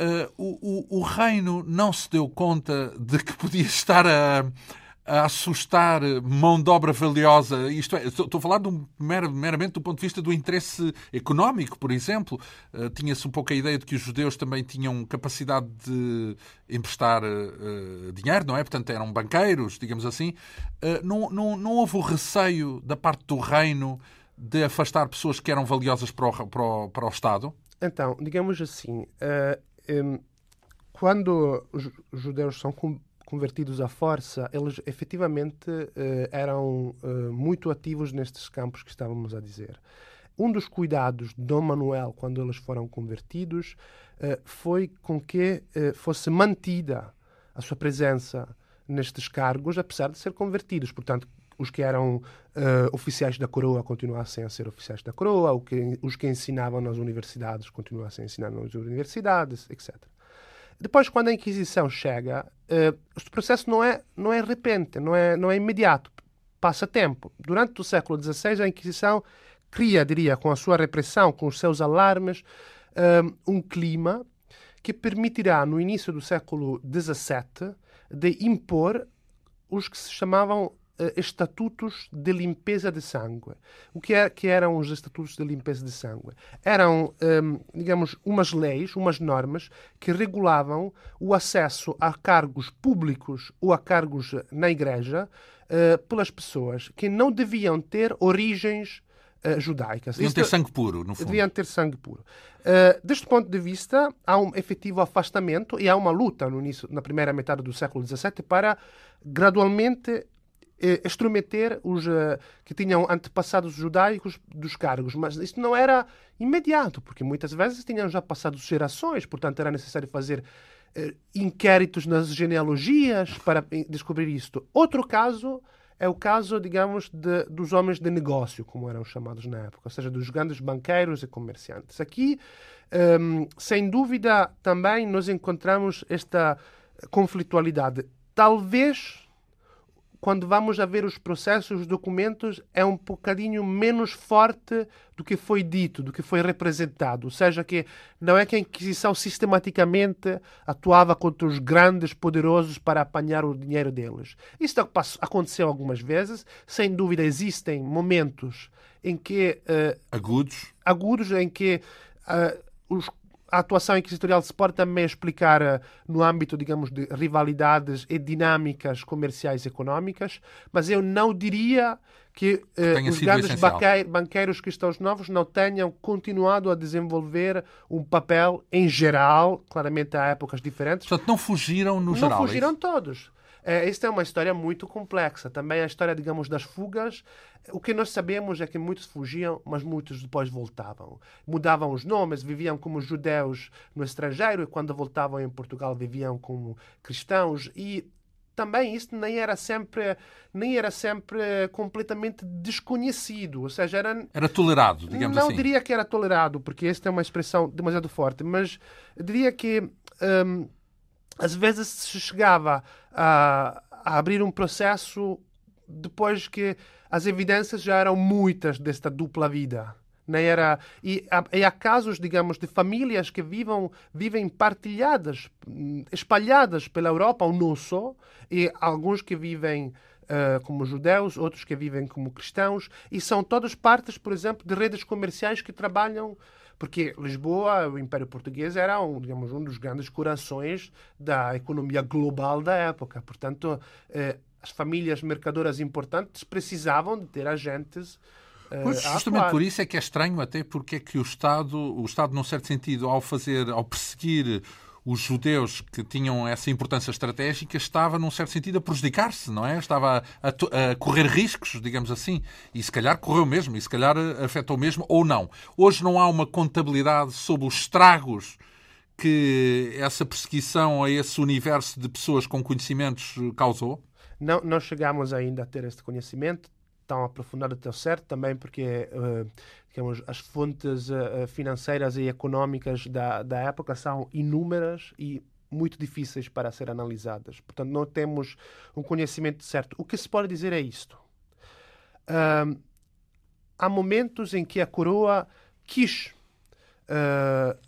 Uh, o, o, o, reino não se deu conta de que podia [laughs] estar a, a assustar mão de obra valiosa. Isto é, estou, a falar meramente do ponto de vista do interesse económico, por exemplo. Uh, Tinha-se um pouco a ideia de que os judeus também tinham capacidade de emprestar uh, dinheiro, não é? Portanto, eram banqueiros, digamos assim. não, não, não houve o receio da parte do reino de afastar pessoas que eram valiosas para o, para o, para o Estado? Então, digamos assim, uh, um, quando os judeus são convertidos à força, eles efetivamente uh, eram uh, muito ativos nestes campos que estávamos a dizer. Um dos cuidados de Dom Manuel, quando eles foram convertidos, foi com que fosse mantida a sua presença nestes cargos, apesar de ser convertidos. Portanto, os que eram uh, oficiais da coroa continuassem a ser oficiais da coroa, que, os que ensinavam nas universidades continuassem a ensinar nas universidades, etc. Depois, quando a Inquisição chega, uh, este processo não é, não é repente, não é, não é imediato, passa tempo. Durante o século XVI, a Inquisição cria, diria, com a sua repressão, com os seus alarmes, uh, um clima que permitirá, no início do século XVII, de impor os que se chamavam estatutos de limpeza de sangue. O que, é, que eram os estatutos de limpeza de sangue? Eram, ehm, digamos, umas leis, umas normas que regulavam o acesso a cargos públicos ou a cargos na igreja uh, pelas pessoas que não deviam ter origens Uh, judaicas. Deviam ter sangue puro, no fundo. Deviam ter sangue puro. Uh, deste ponto de vista, há um efetivo afastamento e há uma luta no início, na primeira metade do século XVII para gradualmente eh, extrometer os uh, que tinham antepassados judaicos dos cargos. Mas isso não era imediato, porque muitas vezes tinham já passado gerações, portanto era necessário fazer uh, inquéritos nas genealogias para descobrir isto. Outro caso é o caso, digamos, de, dos homens de negócio, como eram chamados na época, ou seja, dos grandes banqueiros e comerciantes. Aqui, ehm, sem dúvida, também nós encontramos esta conflitualidade. Talvez quando vamos a ver os processos, os documentos, é um bocadinho menos forte do que foi dito, do que foi representado. Ou seja, que não é que a Inquisição sistematicamente atuava contra os grandes poderosos para apanhar o dinheiro deles. Isso aconteceu algumas vezes. Sem dúvida, existem momentos em que... Uh, agudos. Agudos, em que... Uh, os a atuação inquisitorial se pode também explicar uh, no âmbito, digamos, de rivalidades e dinâmicas comerciais e económicas, mas eu não diria que, uh, os grandes banqueiros cristãos novos não tenham continuado a desenvolver um papel em geral, claramente há épocas diferentes. Portanto, não fugiram no não geral. Não é fugiram todos. É, esta é uma história muito complexa. Também a história, digamos, das fugas. O que nós sabemos é que muitos fugiam, mas muitos depois voltavam. Mudavam os nomes, viviam como judeus no estrangeiro e quando voltavam em Portugal viviam como cristãos e também isso nem era sempre nem era sempre completamente desconhecido, ou seja, era era tolerado, digamos não assim. Não diria que era tolerado, porque esta é uma expressão demasiado forte, mas diria que hum, às vezes se chegava a, a abrir um processo depois que as evidências já eram muitas desta dupla vida. Nem era, e, há, e há casos, digamos, de famílias que vivam, vivem partilhadas, espalhadas pela Europa, ou não só, e alguns que vivem uh, como judeus, outros que vivem como cristãos, e são todas partes, por exemplo, de redes comerciais que trabalham porque Lisboa, o Império Português, era um, digamos, um dos grandes corações da economia global da época. Portanto, eh, as famílias mercadoras importantes precisavam de ter agentes eh, Pois, justamente por isso é que é estranho até porque é que o Estado, o Estado, num certo sentido, ao fazer, ao perseguir os judeus que tinham essa importância estratégica estava, num certo sentido, a prejudicar-se, não é? Estava a, a, correr riscos, digamos assim. E se calhar correu mesmo, e se calhar afetou mesmo, ou não. Hoje não há uma contabilidade sobre os estragos que essa perseguição a esse universo de pessoas com conhecimentos causou? Não, não chegamos ainda a ter este conhecimento tão até certo, também porque uh, digamos, as fontes uh, financeiras e económicas da, da época são inúmeras e muito difíceis para ser analisadas. Portanto, não temos um conhecimento certo. O que se pode dizer é isto. Uh, há momentos em que a coroa quis uh,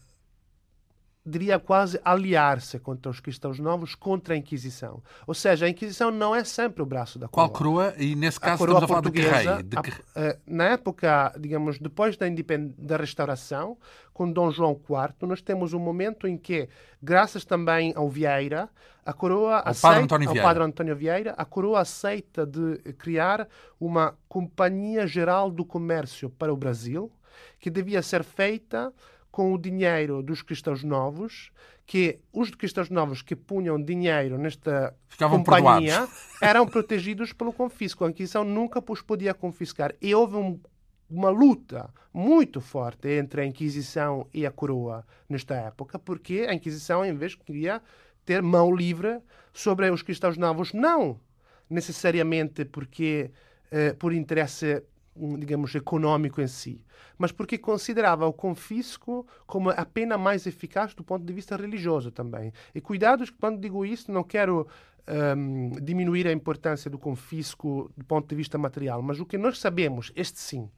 diria quase aliar-se contra os cristãos novos contra a Inquisição. Ou seja, a Inquisição não é sempre o braço da coroa. Qual coroa? E nesse caso estamos a falar de que rei? De que... A, na época, digamos, depois da, independ... da restauração, com Dom João IV, nós temos um momento em que, graças também ao Vieira, a coroa ao aceita, Padre António Vieira. ao Padre António Vieira, a coroa aceita de criar uma Companhia Geral do Comércio para o Brasil, que devia ser feita com o dinheiro dos cristãos novos, que os cristãos novos que punham dinheiro nesta Ficavam companhia perdoados. [laughs] eram protegidos pelo confisco. A Inquisição nunca os podia confiscar. E houve um, uma luta muito forte entre a Inquisição e a coroa nesta época, porque a Inquisição, em vez, queria ter mão livre sobre os cristãos novos. Não necessariamente porque eh, por interesse digamos, econômico em si, mas porque considerava o confisco como a pena mais eficaz do ponto de vista religioso também. E cuidados, quando digo isso, não quero um, diminuir a importância do confisco do ponto de vista material, mas o que nós sabemos, este sim,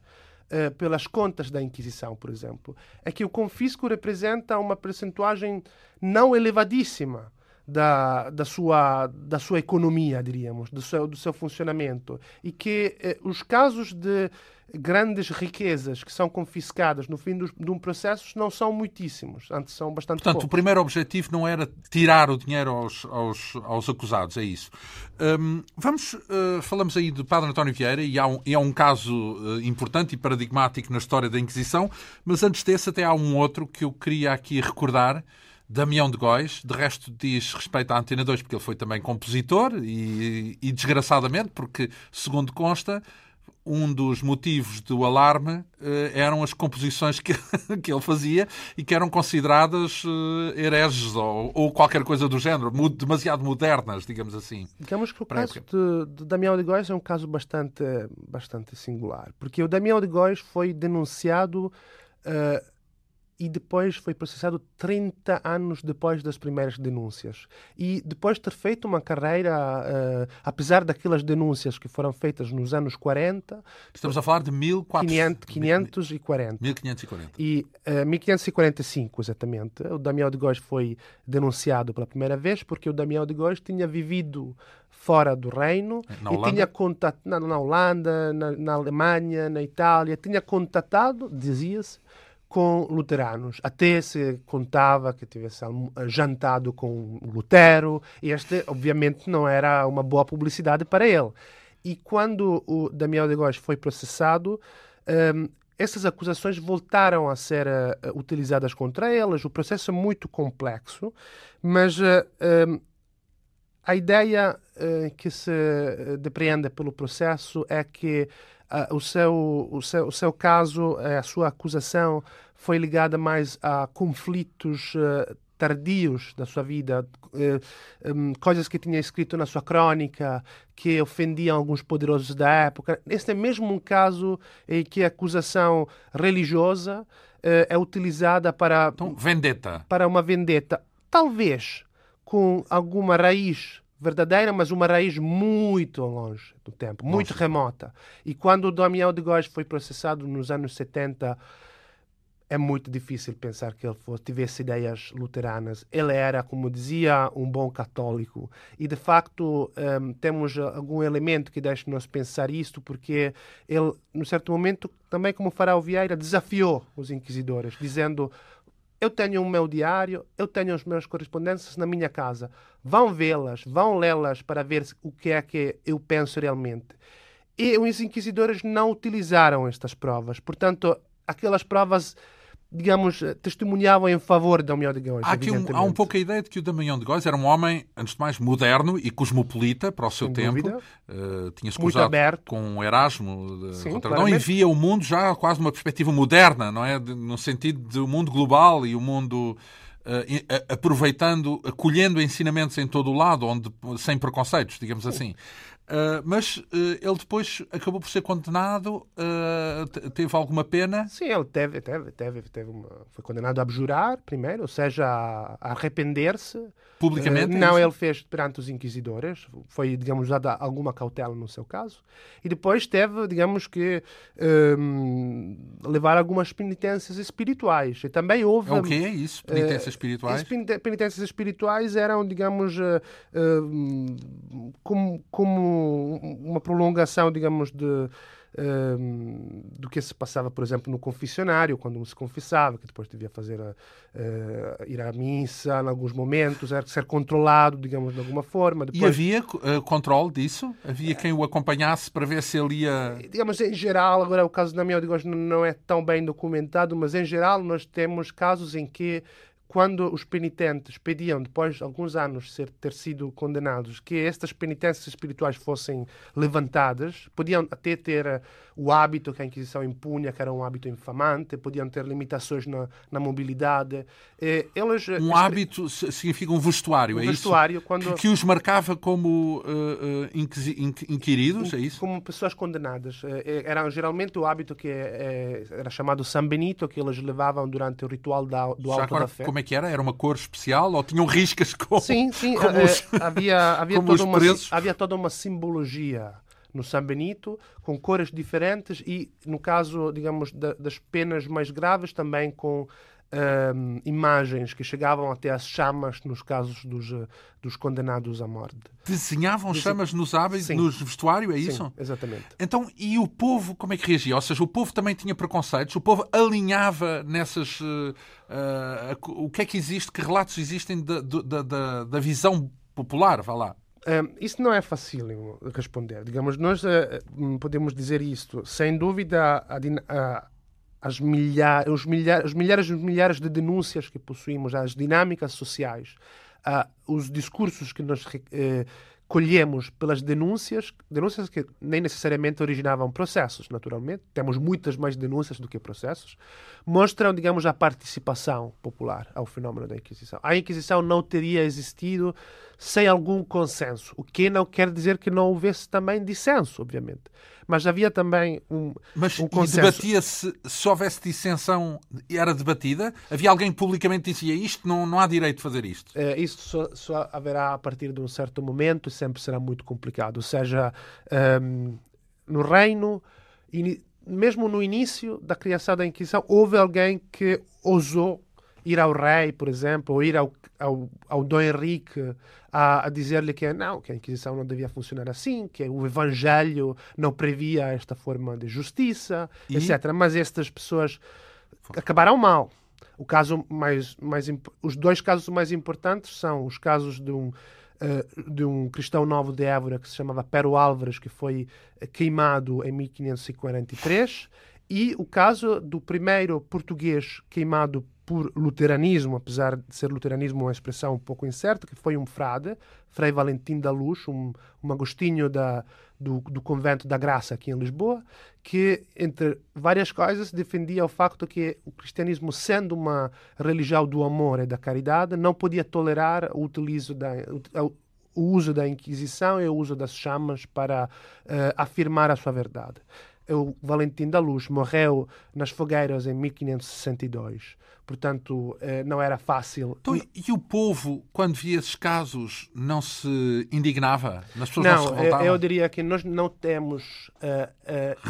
uh, pelas contas da Inquisição, por exemplo, é que o confisco representa uma percentuagem não elevadíssima da, da, sua, da sua economia, diríamos, do seu, do seu funcionamento. E que eh, os casos de grandes riquezas que são confiscadas no fim dos, de um processo não são muitíssimos, antes são bastante Portanto, poucos. o primeiro objetivo não era tirar o dinheiro aos, aos, aos acusados, é isso. Um, vamos, uh, falamos aí de Padre António Vieira e há um, e há um caso uh, importante e paradigmático na história da Inquisição, mas antes desse até há um outro que eu queria aqui recordar, Damião de Góis, de resto diz respeito à Antena 2, porque ele foi também compositor e, e desgraçadamente, porque, segundo consta, um dos motivos do alarme eh, eram as composições que, [laughs] que ele fazia e que eram consideradas eh, hereges ou, ou, qualquer coisa do género, demasiado modernas, digamos assim. Digamos que o caso de, de, Damião de Góis é um caso bastante, bastante singular, porque o Damião de Góis foi denunciado uh, e depois foi processado 30 anos depois das primeiras denúncias. E depois de ter feito uma carreira, uh, apesar daquelas denúncias que foram feitas nos anos 40. Estamos a falar de 1400... 540. 1540. E uh, 1545, exatamente. O Damião de Góis foi denunciado pela primeira vez porque o Damião de Góis tinha vivido fora do reino e tinha contat... na, na Holanda, na, na Alemanha, na Itália, tinha contatado, dizia-se, com luteranos. Até se contava que tivesse jantado com Lutero, este, obviamente, não era uma boa publicidade para ele. E quando o Damião de Góes foi processado, um, essas acusações voltaram a ser uh, utilizadas contra elas. O processo é muito complexo, mas uh, um, a ideia uh, que se depreende pelo processo é que o, seu, o, seu, o seu caso, a sua acusação, foi ligada mais a conflitos uh, tardios da sua vida, uh, um, coisas que tinha escrito na sua crônica que ofendiam alguns poderosos da época. Este é mesmo um caso em que a acusação religiosa é utilizada para então, vendetta. para uma vendetta, talvez com alguma raiz verdadeira, mas uma raiz muito longe do tempo, muito Nossa. remota. E quando o Damião de Góes foi processado nos anos 70 é muito difícil pensar que ele fosse, tivesse ideias luteranas. Ele era, como dizia, um bom católico. E, de facto, um, temos algum elemento que deixa-nos pensar isto, porque ele, no certo momento, também como Faraó Vieira, desafiou os inquisidores, dizendo eu tenho o meu diário, eu tenho as minhas correspondências na minha casa. Vão vê-las, vão lê-las para ver o que é que eu penso realmente. E os inquisidores não utilizaram estas provas. Portanto, aquelas provas digamos, testemunhavam em favor de Damião de Góis. Há, um, há um pouco a ideia de que o Damião de Góis era um homem, antes de mais, moderno e cosmopolita para o seu Sem tempo. Uh, Tinha-se cruzado aberto. com Erasmo de Sim, Roterdão e via o mundo já quase uma perspectiva moderna, não é? De, no sentido do mundo global e o mundo aproveitando, acolhendo ensinamentos em todo o lado, onde, sem preconceitos, digamos assim. Uh, mas uh, ele depois acabou por ser condenado, uh, teve alguma pena? Sim, ele teve, teve, teve, teve uma, foi condenado a abjurar primeiro, ou seja, a, a arrepender-se. Publicamente? É não, ele fez perante os inquisidores, foi, digamos, dada alguma cautela no seu caso. E depois teve, digamos que, um, levar algumas penitências espirituais. E também houve... É o que é isso? Penitências espirituais? Penitências espirituais eram, digamos, como, como uma prolongação, digamos, de, um, do que se passava, por exemplo, no confessionário, quando se confessava, que depois devia fazer a, uh, ir à missa em alguns momentos, era ser controlado, digamos, de alguma forma. Depois... E havia uh, controle disso? Havia quem o acompanhasse para ver se ele ia... Digamos, em geral, agora o caso da minha, digo, não é tão bem documentado, mas em geral nós temos casos em que quando os penitentes pediam, depois de alguns anos ser, ter sido condenados, que estas penitências espirituais fossem levantadas, podiam até ter uh, o hábito que a Inquisição impunha, que era um hábito infamante, podiam ter limitações na, na mobilidade. Eh, eles, um estre... hábito significa um vestuário, um é vestuário, isso? Quando... Que, que, os marcava como uh, uh, inquiridos, é isso? Como pessoas condenadas. Era geralmente o hábito que era chamado San Benito, que eles levavam durante o ritual da, do Já alto da fé. Como é que era? Era uma cor especial ou tinham riscas [laughs] como Sim, sim. Como é, os, havia, [laughs] havia, toda uma, havia toda uma simbologia no San Benito, com cores diferentes e, no caso, digamos, da, das penas mais graves, também com um, imagens que chegavam até as chamas nos casos dos, dos condenados à morte. Desenhavam Desen... chamas nos hábitos, nos vestuário, é isso? Sim, exatamente. Então, e o povo, como é que reagia? Ou seja, o povo também tinha preconceitos? O povo alinhava nessas... Uh, uh, o que é que existe? Que relatos existem da, da, da, da visão popular? Vá lá. Um, isso não é fácil responder. Digamos, nós uh, podemos dizer isto. Sem dúvida, a, a, as, milha, os, milha, os milhares e milhares de denúncias que possuímos, as dinâmicas sociais, uh, os discursos que nós uh, colhemos pelas denúncias, denúncias que nem necessariamente originavam processos, naturalmente, temos muitas mais denúncias do que processos, mostram, digamos, a participação popular ao fenómeno da Inquisição. A Inquisição não teria existido sem algum consenso, o que não quer dizer que não houvesse também dissenso, obviamente. Mas havia também um, Mas, um consenso. Mas debatia-se, se houvesse dissensão, era debatida? Havia alguém que publicamente dizia isto, não, não há direito de fazer isto? É, isto só, só, haverá a partir de um certo momento e sempre será muito complicado. Ou seja, um, no reino, mesmo no início da criação da Inquisição, houve alguém que ousou ir ao rei, por exemplo, ou ir ao, ao, ao Dom Henrique a, a dizer-lhe que não, que a Inquisição não devia funcionar assim, que o Evangelho não previa esta forma de justiça, e? etc. Mas estas pessoas acabaram mal. O caso mais, mais, os dois casos mais importantes são os casos de um, uh, de um cristão novo de Évora que se chamava Pero Álvares, que foi queimado em 1543, e o caso do primeiro português queimado por luteranismo, apesar de ser luteranismo uma expressão um pouco incerta, que foi um frade, Frei Valentim da Luz, um, um agostinho da, do, do convento da Graça aqui em Lisboa, que, entre várias coisas, defendia o facto que o cristianismo, sendo uma religião do amor e da caridade, não podia tolerar o, utilizo da, o, uso da Inquisição e o uso das chamas para uh, afirmar a sua verdade o Valentim da Luz morreu nas fogueiras em 1562. Portanto, eh, não era fácil. Então, e o povo, quando via esses casos, não se indignava? Nas pessoas não, não se revoltavam? Eu diria que nós não temos uh,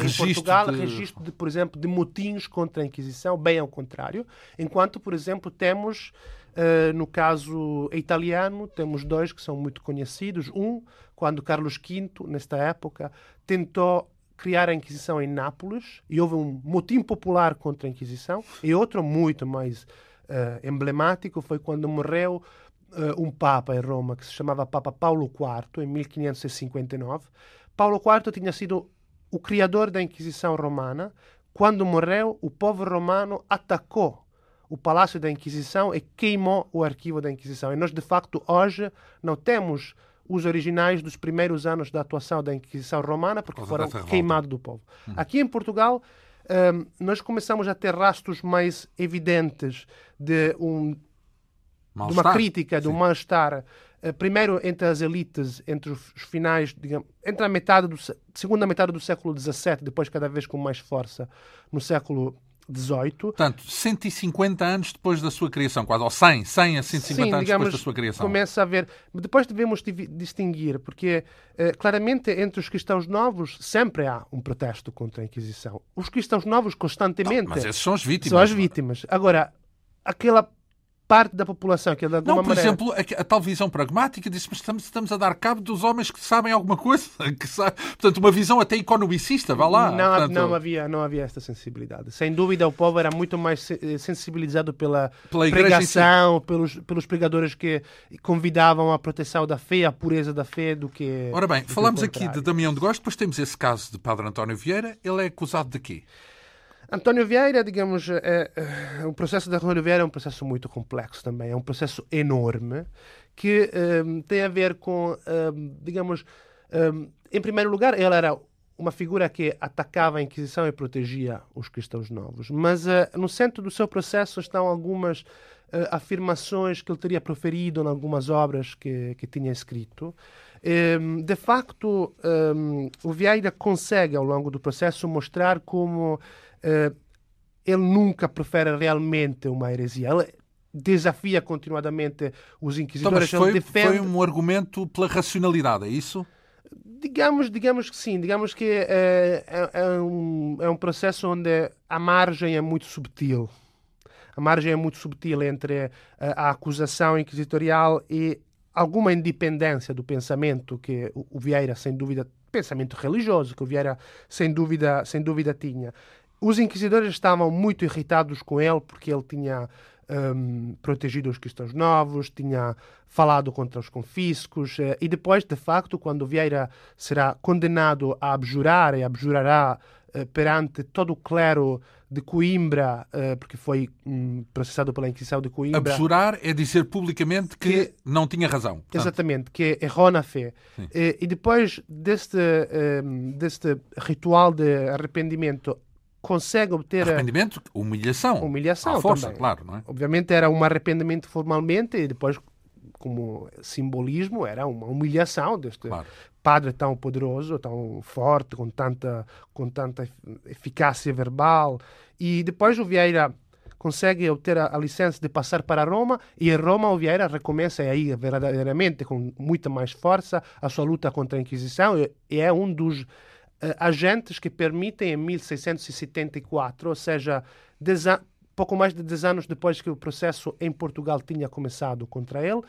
uh, em Portugal de... registro, de, por exemplo, de motins contra a Inquisição, bem ao contrário. Enquanto, por exemplo, temos, uh, no caso italiano, temos dois que são muito conhecidos. Um, quando Carlos V, nesta época, tentou criar a Inquisição em Nápoles e houve um motim popular contra a Inquisição. E outro muito mais uh, emblemático foi quando morreu uh, um Papa em Roma que se chamava Papa Paulo IV, em 1559. Paulo IV tinha sido o criador da Inquisição Romana. Quando morreu, o povo romano atacou o Palácio da Inquisição e queimou o arquivo da Inquisição. E nós, de facto, hoje não temos os originais dos primeiros anos da atuação da Inquisição Romana, porque foram queimados do povo. Hum. Aqui em Portugal, um, nós começamos a ter rastros mais evidentes de um de uma crítica, de um mal-estar, uh, primeiro entre as elites, entre os finais, digamos, entre a metade do, segunda metade do século XVII, depois cada vez com mais força no século 18. Portanto, 150 anos depois da sua criação, quase, ou 100, 100 a 150 Sim, anos digamos, depois da sua criação. Começa a haver. Depois devemos distinguir, porque eh, claramente entre os cristãos novos sempre há um protesto contra a Inquisição. Os cristãos novos constantemente. Não, mas esses são as vítimas. São as vítimas. Agora, aquela parte da população que é de alguma Não, por maneira... exemplo, a, a tal visão pragmática disse mas estamos, estamos a dar cabo dos homens que sabem alguma coisa. [laughs] Que sabe... Portanto, uma visão até economicista, vá lá. Não, Portanto... não, havia, não havia esta sensibilidade. Sem dúvida, o povo era muito mais sensibilizado pela, pela pregação, si. pelos, pelos pregadores que convidavam a proteção da fé, a pureza da fé, do que... Ora bem, falamos aqui de Damião de Gosto, depois temos esse caso de Padre António Vieira. Ele é acusado de quê? António Vieira, digamos, é, é, o processo de António Vieira é um processo muito complexo também, é um processo enorme que um, tem a ver com, um, digamos, um, em primeiro lugar, ele era uma figura que atacava a Inquisição e protegia os cristãos novos, mas uh, no centro do seu processo estão algumas uh, afirmações que ele teria proferido em algumas obras que, que tinha escrito. Um, de facto, um, o Vieira consegue, ao longo do processo, mostrar como ele nunca prefere realmente uma heresia. Ele desafia continuadamente os inquisidores. Então, mas foi, defende... foi um argumento pela racionalidade, é isso? Digamos, digamos que sim, digamos que é, é, é, um, é um processo onde a margem é muito subtil. A margem é muito subtil entre a, a acusação inquisitorial e alguma independência do pensamento que o, o Vieira, sem dúvida, pensamento religioso que o Vieira, sem dúvida, sem dúvida tinha. Os inquisidores estavam muito irritados com ele porque ele tinha um, protegido os cristãos novos, tinha falado contra os confiscos eh, e depois, de facto, quando Vieira será condenado a abjurar e abjurará eh, perante todo o clero de Coimbra, eh, porque foi um, processado pela Inquisição de Coimbra. Abjurar é dizer publicamente que, que não tinha razão. Portanto. Exatamente, que errou na fé. E, e, depois deste, um, deste ritual de arrependimento consegue obter... Arrependimento, humilhação. Humilhação à força, também. claro, não é? Obviamente era um arrependimento formalmente e depois como simbolismo era uma humilhação deste claro. padre tão poderoso, tão forte, com tanta, com tanta eficácia verbal. E depois o Vieira consegue obter a, a, licença de passar para Roma e em Roma o Vieira recomeça aí verdadeiramente com muita mais força a sua luta contra a Inquisição e, e é um dos agentes que permitem em 1674, ou seja, pouco mais de 10 anos depois que o processo em Portugal tinha começado contra ele,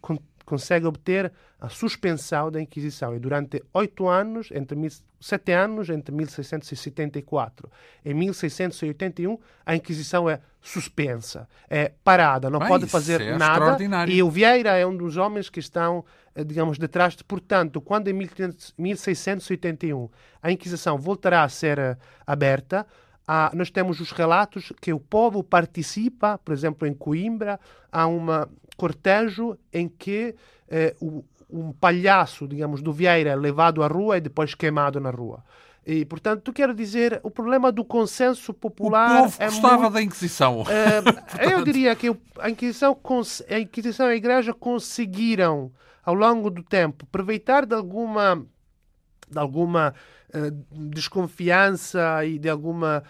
con consegue obter a suspensão da Inquisição. E durante oito anos, entre mil, sete anos, entre 1674 e 1681, a Inquisição é suspensa, é parada, não pode fazer é nada. E o Vieira é um dos homens que estão, eh, digamos, detrás de. Portanto, quando em 1681 a Inquisição voltará a ser eh, aberta, ah, nós temos os relatos que o povo participa, por exemplo, em Coimbra, há um cortejo em que eh, o, um palhaço, digamos, do Vieira é levado à rua e depois queimado na rua. E, portanto, quero dizer, o problema do consenso popular. O povo é gostava muito, da Inquisição. Eh, [laughs] eu diria que a Inquisição, a Inquisição e a Igreja conseguiram, ao longo do tempo, aproveitar de alguma, de alguma uh, desconfiança e de alguma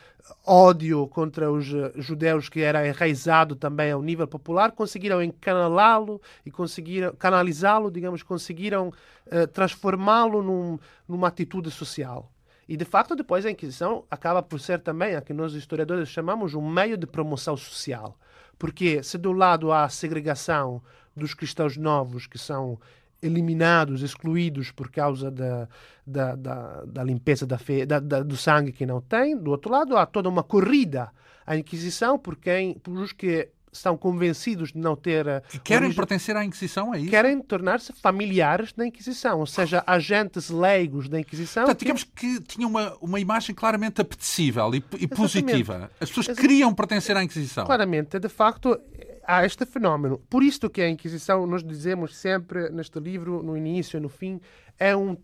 ódio contra os eh, judeus que era enraizado também ao nível popular, conseguiram encanalá-lo e conseguiram canalizá-lo, digamos, conseguiram uh, transformá-lo num, numa atitude social. E de facto depois a Inquisição acaba por ser também a que nós historiadores chamamos um meio de promoção social, porque se do lado há segregação dos cristãos novos que são eliminados, excluídos por causa da, da, da, da limpeza da fé, da, da, do sangue que não tem. Do outro lado, há toda uma corrida à Inquisição por quem, por os que estão convencidos de não ter. Que querem origem, pertencer à Inquisição, é isso? Querem tornar-se familiares da Inquisição, ou seja, agentes leigos da Inquisição. Portanto, digamos que tinha uma, uma imagem claramente apetecível e, e positiva. As pessoas Exatamente. queriam pertencer à Inquisição. Claramente, de facto, há este fenómeno. Por isto que a Inquisição, nós dizemos sempre neste livro, no início e no fim, é um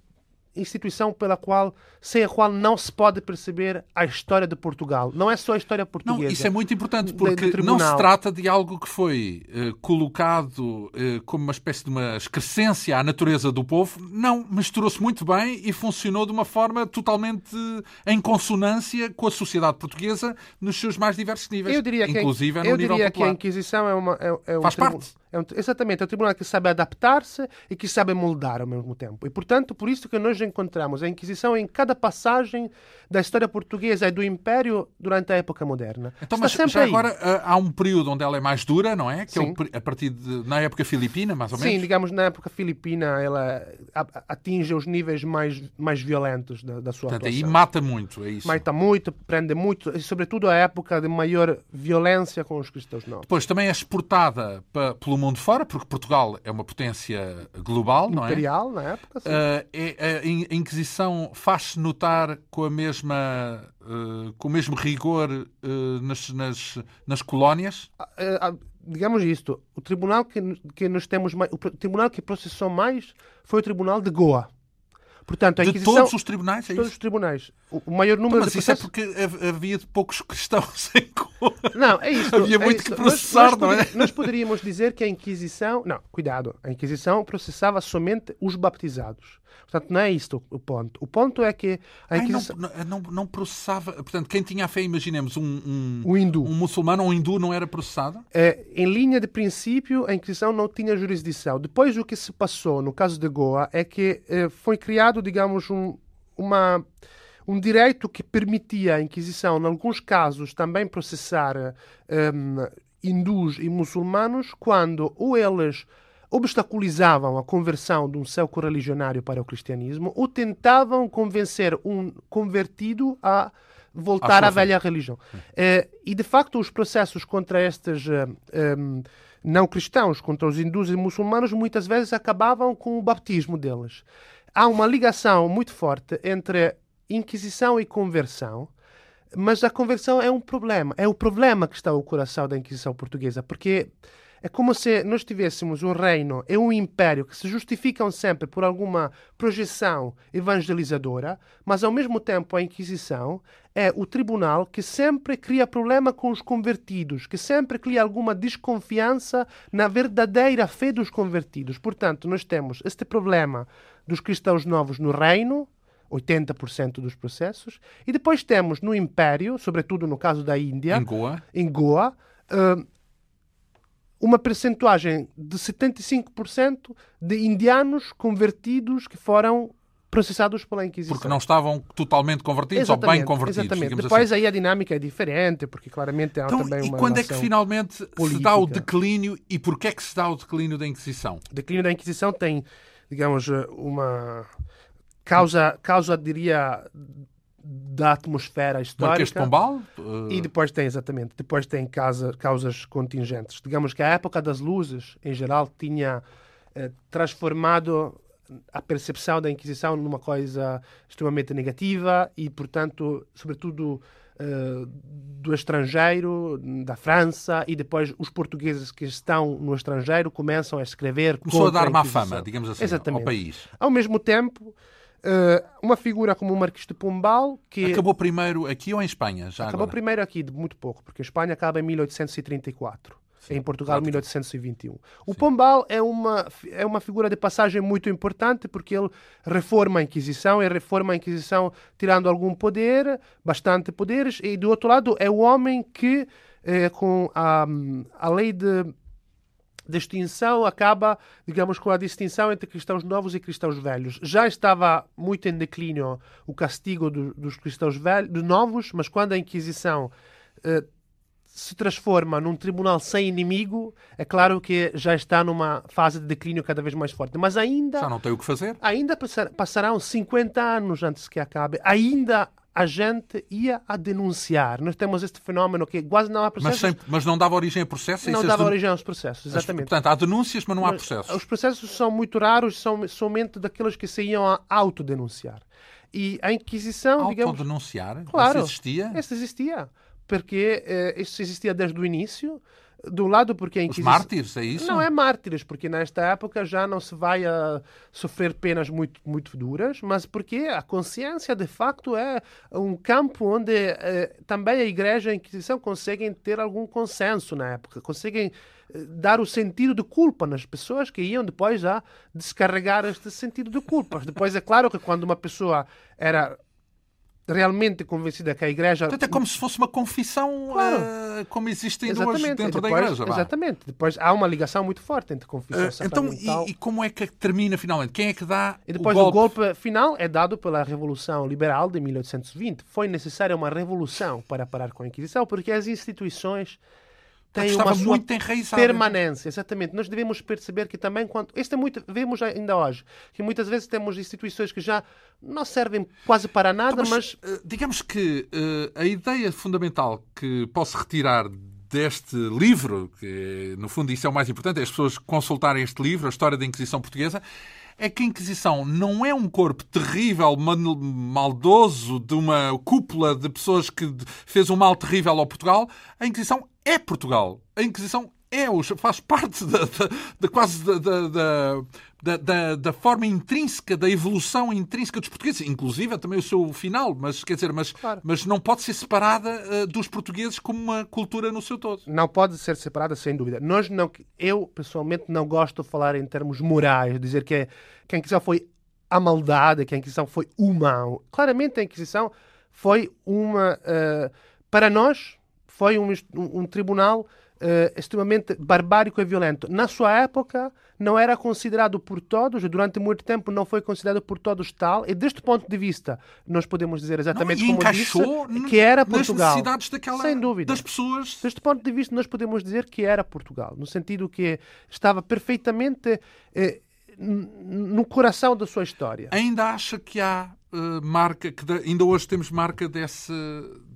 instituição pela qual, sem a qual não se pode perceber a história de Portugal. Não é só a história portuguesa. Não, isso é muito importante porque não se trata de algo que foi uh, colocado uh, como uma espécie de uma excrescência à natureza do povo. Não, misturou-se muito bem e funcionou de uma forma totalmente em consonância com a sociedade portuguesa nos seus mais diversos níveis, eu diria inclusive que, no eu nível diria popular. que a Inquisição é, uma, é, é um Faz parte. É um, exatamente, é um tribunal que sabe adaptar-se e que sabe moldar ao mesmo tempo. E, portanto, por isso que nós encontramos a Inquisição em cada passagem da história portuguesa e do Império durante a época moderna. Então, Está mas já aí. agora ah, há um período onde ela é mais dura, não é? Que é Sim. per- a partir de, na época filipina, mais ou menos? Sim, digamos, na época filipina ela atinge os níveis mais, mais violentos da, da sua Portanto, aí atuação. mata muito, é isso. Mata muito, prende muito, e sobretudo a época de maior violência com os cristãos novos. Depois também é exportada pa- pelo mundo fora, porque Portugal é uma potência global, não é? Imperial, na época, sim. Ah, é- a In- a Inquisição faz-se notar com a mesma ah, com o mesmo rigor ah, nas, nas, nas colónias. Eh, ah, digamos isto, o tribunal que, que nós temos mais, o tribunal que processou mais foi o tribunal de Goa. Portanto, a De Inquisição, todos os tribunais, é todos isso? os tribunais. O, maior número Mas de isso é processos... porque hav- havia poucos cristãos [laughs] em Goa. Não, é isso. Havia é muito isso. que Nós- processar, nós, não é? Nós poderíamos dizer que a Inquisição... Não, cuidado. A Inquisição processava somente os baptizados. Portanto, não é isto o ponto. O ponto é que a Ai, não, Inquisição... não, não, processava. Portanto, quem tinha a fé, imaginemos, um, um, O hindu. um muçulmano ou um hindu não era processado? Eh, em linha de princípio, a Inquisição não tinha jurisdição. Depois, o que se passou no caso de Goa é que eh, foi criado, digamos, um, uma, um direito que permitia à Inquisição, em alguns casos, também processar eh, hindus e muçulmanos quando ou eles obstaculizavam a conversão de um seu correligionário para o cristianismo ou tentavam convencer um convertido a voltar À velha religião. Eh, e, de facto, os processos contra estes eh, em, não cristãos, contra os hindus e muçulmanos, muitas vezes acabavam com o baptismo deles. Há uma ligação muito forte entre Inquisição e conversão, mas a conversão é um problema. É o problema que está ao coração da Inquisição portuguesa, porque é como se nós tivéssemos um reino e um império que se justificam sempre por alguma projeção evangelizadora, mas ao mesmo tempo a Inquisição é o tribunal que sempre cria problema com os convertidos, que sempre cria alguma desconfiança na verdadeira fé dos convertidos. Portanto, nós temos este problema dos cristãos novos no reino, 80% dos processos, e depois temos no império, sobretudo no caso da Índia, Em Goa. em Goa, ah, uma percentuagem de 75% de indianos convertidos que foram processados pela Inquisição. Porque não estavam totalmente convertidos ou bem Exatamente, convertidos. Exatamente. digamos Depois assim. aí a dinâmica é diferente, porque claramente há Então, também e uma quando é que finalmente se política. dá o declínio e porquê é que se dá o declínio da Inquisição? O declínio da Inquisição tem, digamos, uma causa, causa diria, da atmosfera histórica. Marquês de Pombal? Eh, E depois tem, exatamente, depois tem causa, causas contingentes. Digamos que a época das luzes, em geral, tinha eh, transformado a percepção da Inquisição numa coisa extremamente negativa e, portanto, sobretudo eh, do estrangeiro, da França, e depois os portugueses que estão no estrangeiro começam a escrever Começou a dar má fama, digamos assim, Exatamente. ao país. Ao mesmo tempo, eh, uma figura como o Marquês de Pombal, que Acabou primeiro aqui ou em Espanha? Já Acabou agora? primeiro aqui, de muito pouco, porque em Espanha acaba em 1834. em Portugal, claro. 1821. O Pombal é uma, é uma figura de passagem muito importante porque ele reforma a Inquisição e reforma a Inquisição tirando algum poder, bastante poderes, e do outro lado é o homem que, eh, com a, a lei de de extinção acaba, digamos, com a distinção entre cristãos novos e cristãos velhos. Já estava muito em declínio o castigo do- dos cristãos velhos, dos novos, mas quando a Inquisição eh, se transforma num tribunal sem inimigo, é claro que já está numa fase de declínio cada vez mais forte. Mas ainda Já não tem o que fazer? ainda passar- passarão 50 anos antes que acabe. Ainda a gente ia a denunciar. Nós temos este fenómeno que quase não há Mas, processos. sem- mas não dava origem a processos? não Isso é dava de- origem aos processos, As- exatamente. Portanto, há denúncias, mas não há Mas processos. Os processos são muito raros, são somente daqueles que se iam a autodenunciar. E a Inquisição, digamos... Autodenunciar? Claro. Isso existia? Isso existia. Porque eh, isso existia desde o início. De um lado, porque a Inquisição... Os mártires, é isso? Não é mártires, porque nesta época já não se vai a sofrer penas muito, muito duras, mas porque a consciência, de facto, é um campo onde eh, também a Igreja e a Inquisição conseguem ter algum consenso na época, conseguem eh, dar o sentido de culpa nas pessoas que iam depois a descarregar este sentido de culpa. Depois, é claro que quando uma pessoa era realmente convencida que a Igreja. Portanto, é como se fosse uma confissão claro. uh, como existem exatamente. hoje dentro depois, da Igreja. Exatamente. Depois há uma ligação muito forte entre confissão uh, Então, e, e, como é que termina finalmente? Quem é que dá e depois o golpe? o golpe final é dado pela Revolução Liberal de 1820. Foi necessária uma revolução para parar com a Inquisição, porque as instituições tem uma sua muito permanência. Exatamente. Nós devemos perceber que também, quando. Isto é muito. Vemos ainda hoje, que muitas vezes temos instituições que já não servem quase para nada, então, mas, mas. Eh, digamos que uh, a ideia fundamental que posso retirar deste livro, que no fundo isso é o mais importante, é as pessoas consultarem este livro, A História da Inquisição Portuguesa, é que a Inquisição não é um corpo terrível, maldoso, de uma cúpula de pessoas que fez um mal terrível ao Portugal. A Inquisição é Portugal. A Inquisição é, faz parte da, da, da quase da, da, da, da, forma intrínseca, da evolução intrínseca dos portugueses, inclusive também o seu final, mas quer dizer, mas, claro. mas não pode ser separada uh, dos portugueses como uma cultura no seu todo. Não pode ser separada, sem dúvida. Nós não, eu, pessoalmente, não gosto de falar em termos morais, dizer que, que a Inquisição foi a maldade, que a Inquisição foi o mal. Claramente a Inquisição foi uma... Uh, para nós, foi um, um, um tribunal uh, extremamente barbárico e violento. Na sua época, não era considerado por todos, durante muito tempo não foi considerado por todos tal, e deste ponto de vista, nós podemos dizer exatamente não, como disse, que era Portugal. Necessidades daquela, Sem dúvida. das pessoas. Deste ponto de vista, nós podemos dizer que era Portugal, no sentido que estava perfeitamente eh, no coração da sua história. Ainda acha que há uh, marca, que ainda hoje temos marca desse,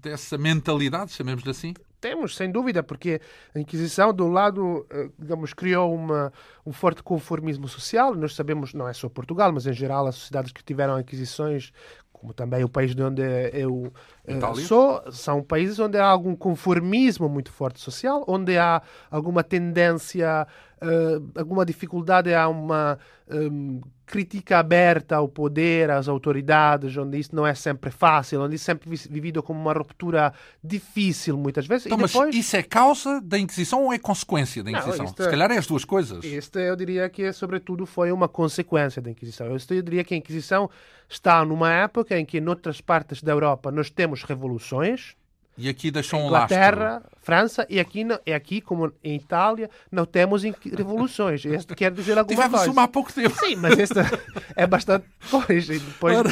dessa mentalidade, chamemos-lhe assim? Temos, sem dúvida, porque a Inquisição, de um lado, eh, digamos, criou uma, um forte conformismo social. Nós sabemos, não é só Portugal, mas em geral, as sociedades que tiveram Inquisições, como também o país de onde eu Itália. sou, são países onde há algum conformismo muito forte social, onde há alguma tendência, uh, alguma dificuldade a uma um, crítica aberta ao poder, às autoridades, onde isso não é sempre fácil, onde isso é sempre vivido como uma ruptura difícil muitas vezes. Então, depois... Mas isso é causa da Inquisição ou é consequência da Inquisição? Não, Se calhar é as duas coisas. Este eu diria que, sobretudo, foi uma consequência da Inquisição. Eu diria que a Inquisição está numa época em que, em outras partes da Europa, nós temos revoluções, e aqui deixou um Inglaterra, lastro. França, e aqui, e aqui, como em Itália, não temos revoluções. Isto quer dizer alguma Tivemos coisa. uma há pouco tempo. Sim, mas esta [laughs] é bastante coisa. Depois... Ora,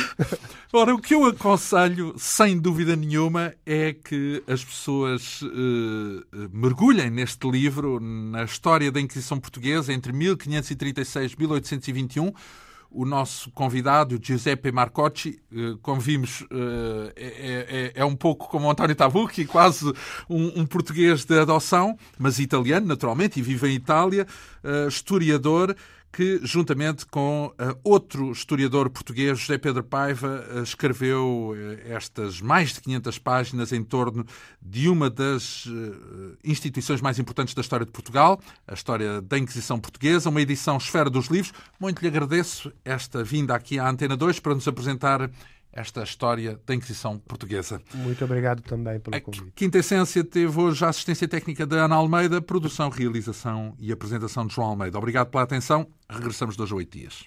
ora, o que eu aconselho, sem dúvida nenhuma, é que as pessoas uh, mergulhem neste livro, na história da Inquisição Portuguesa, entre 1536 e 1821, o nosso convidado, Giuseppe Marcocci, eh, como vimos, eh, é, é, é, um pouco como António Tabucchi, quase um, um, português de adoção, mas italiano, naturalmente, e vive em Itália, eh, historiador que, juntamente com uh, outro historiador português, José Pedro Paiva, uh, escreveu uh, estas mais de 500 páginas em torno de uma das instituições mais importantes da história de Portugal, a história da Inquisição Portuguesa, uma edição Esfera dos Livros. Muito lhe agradeço esta vinda aqui à Antena 2 para nos apresentar esta história da Inquisição Portuguesa. Muito obrigado também pelo convite. A Quinta Essência teve hoje a assistência técnica da Ana Almeida, produção, realização e apresentação de João Almeida. Obrigado pela atenção. Regressamos dois a oito dias.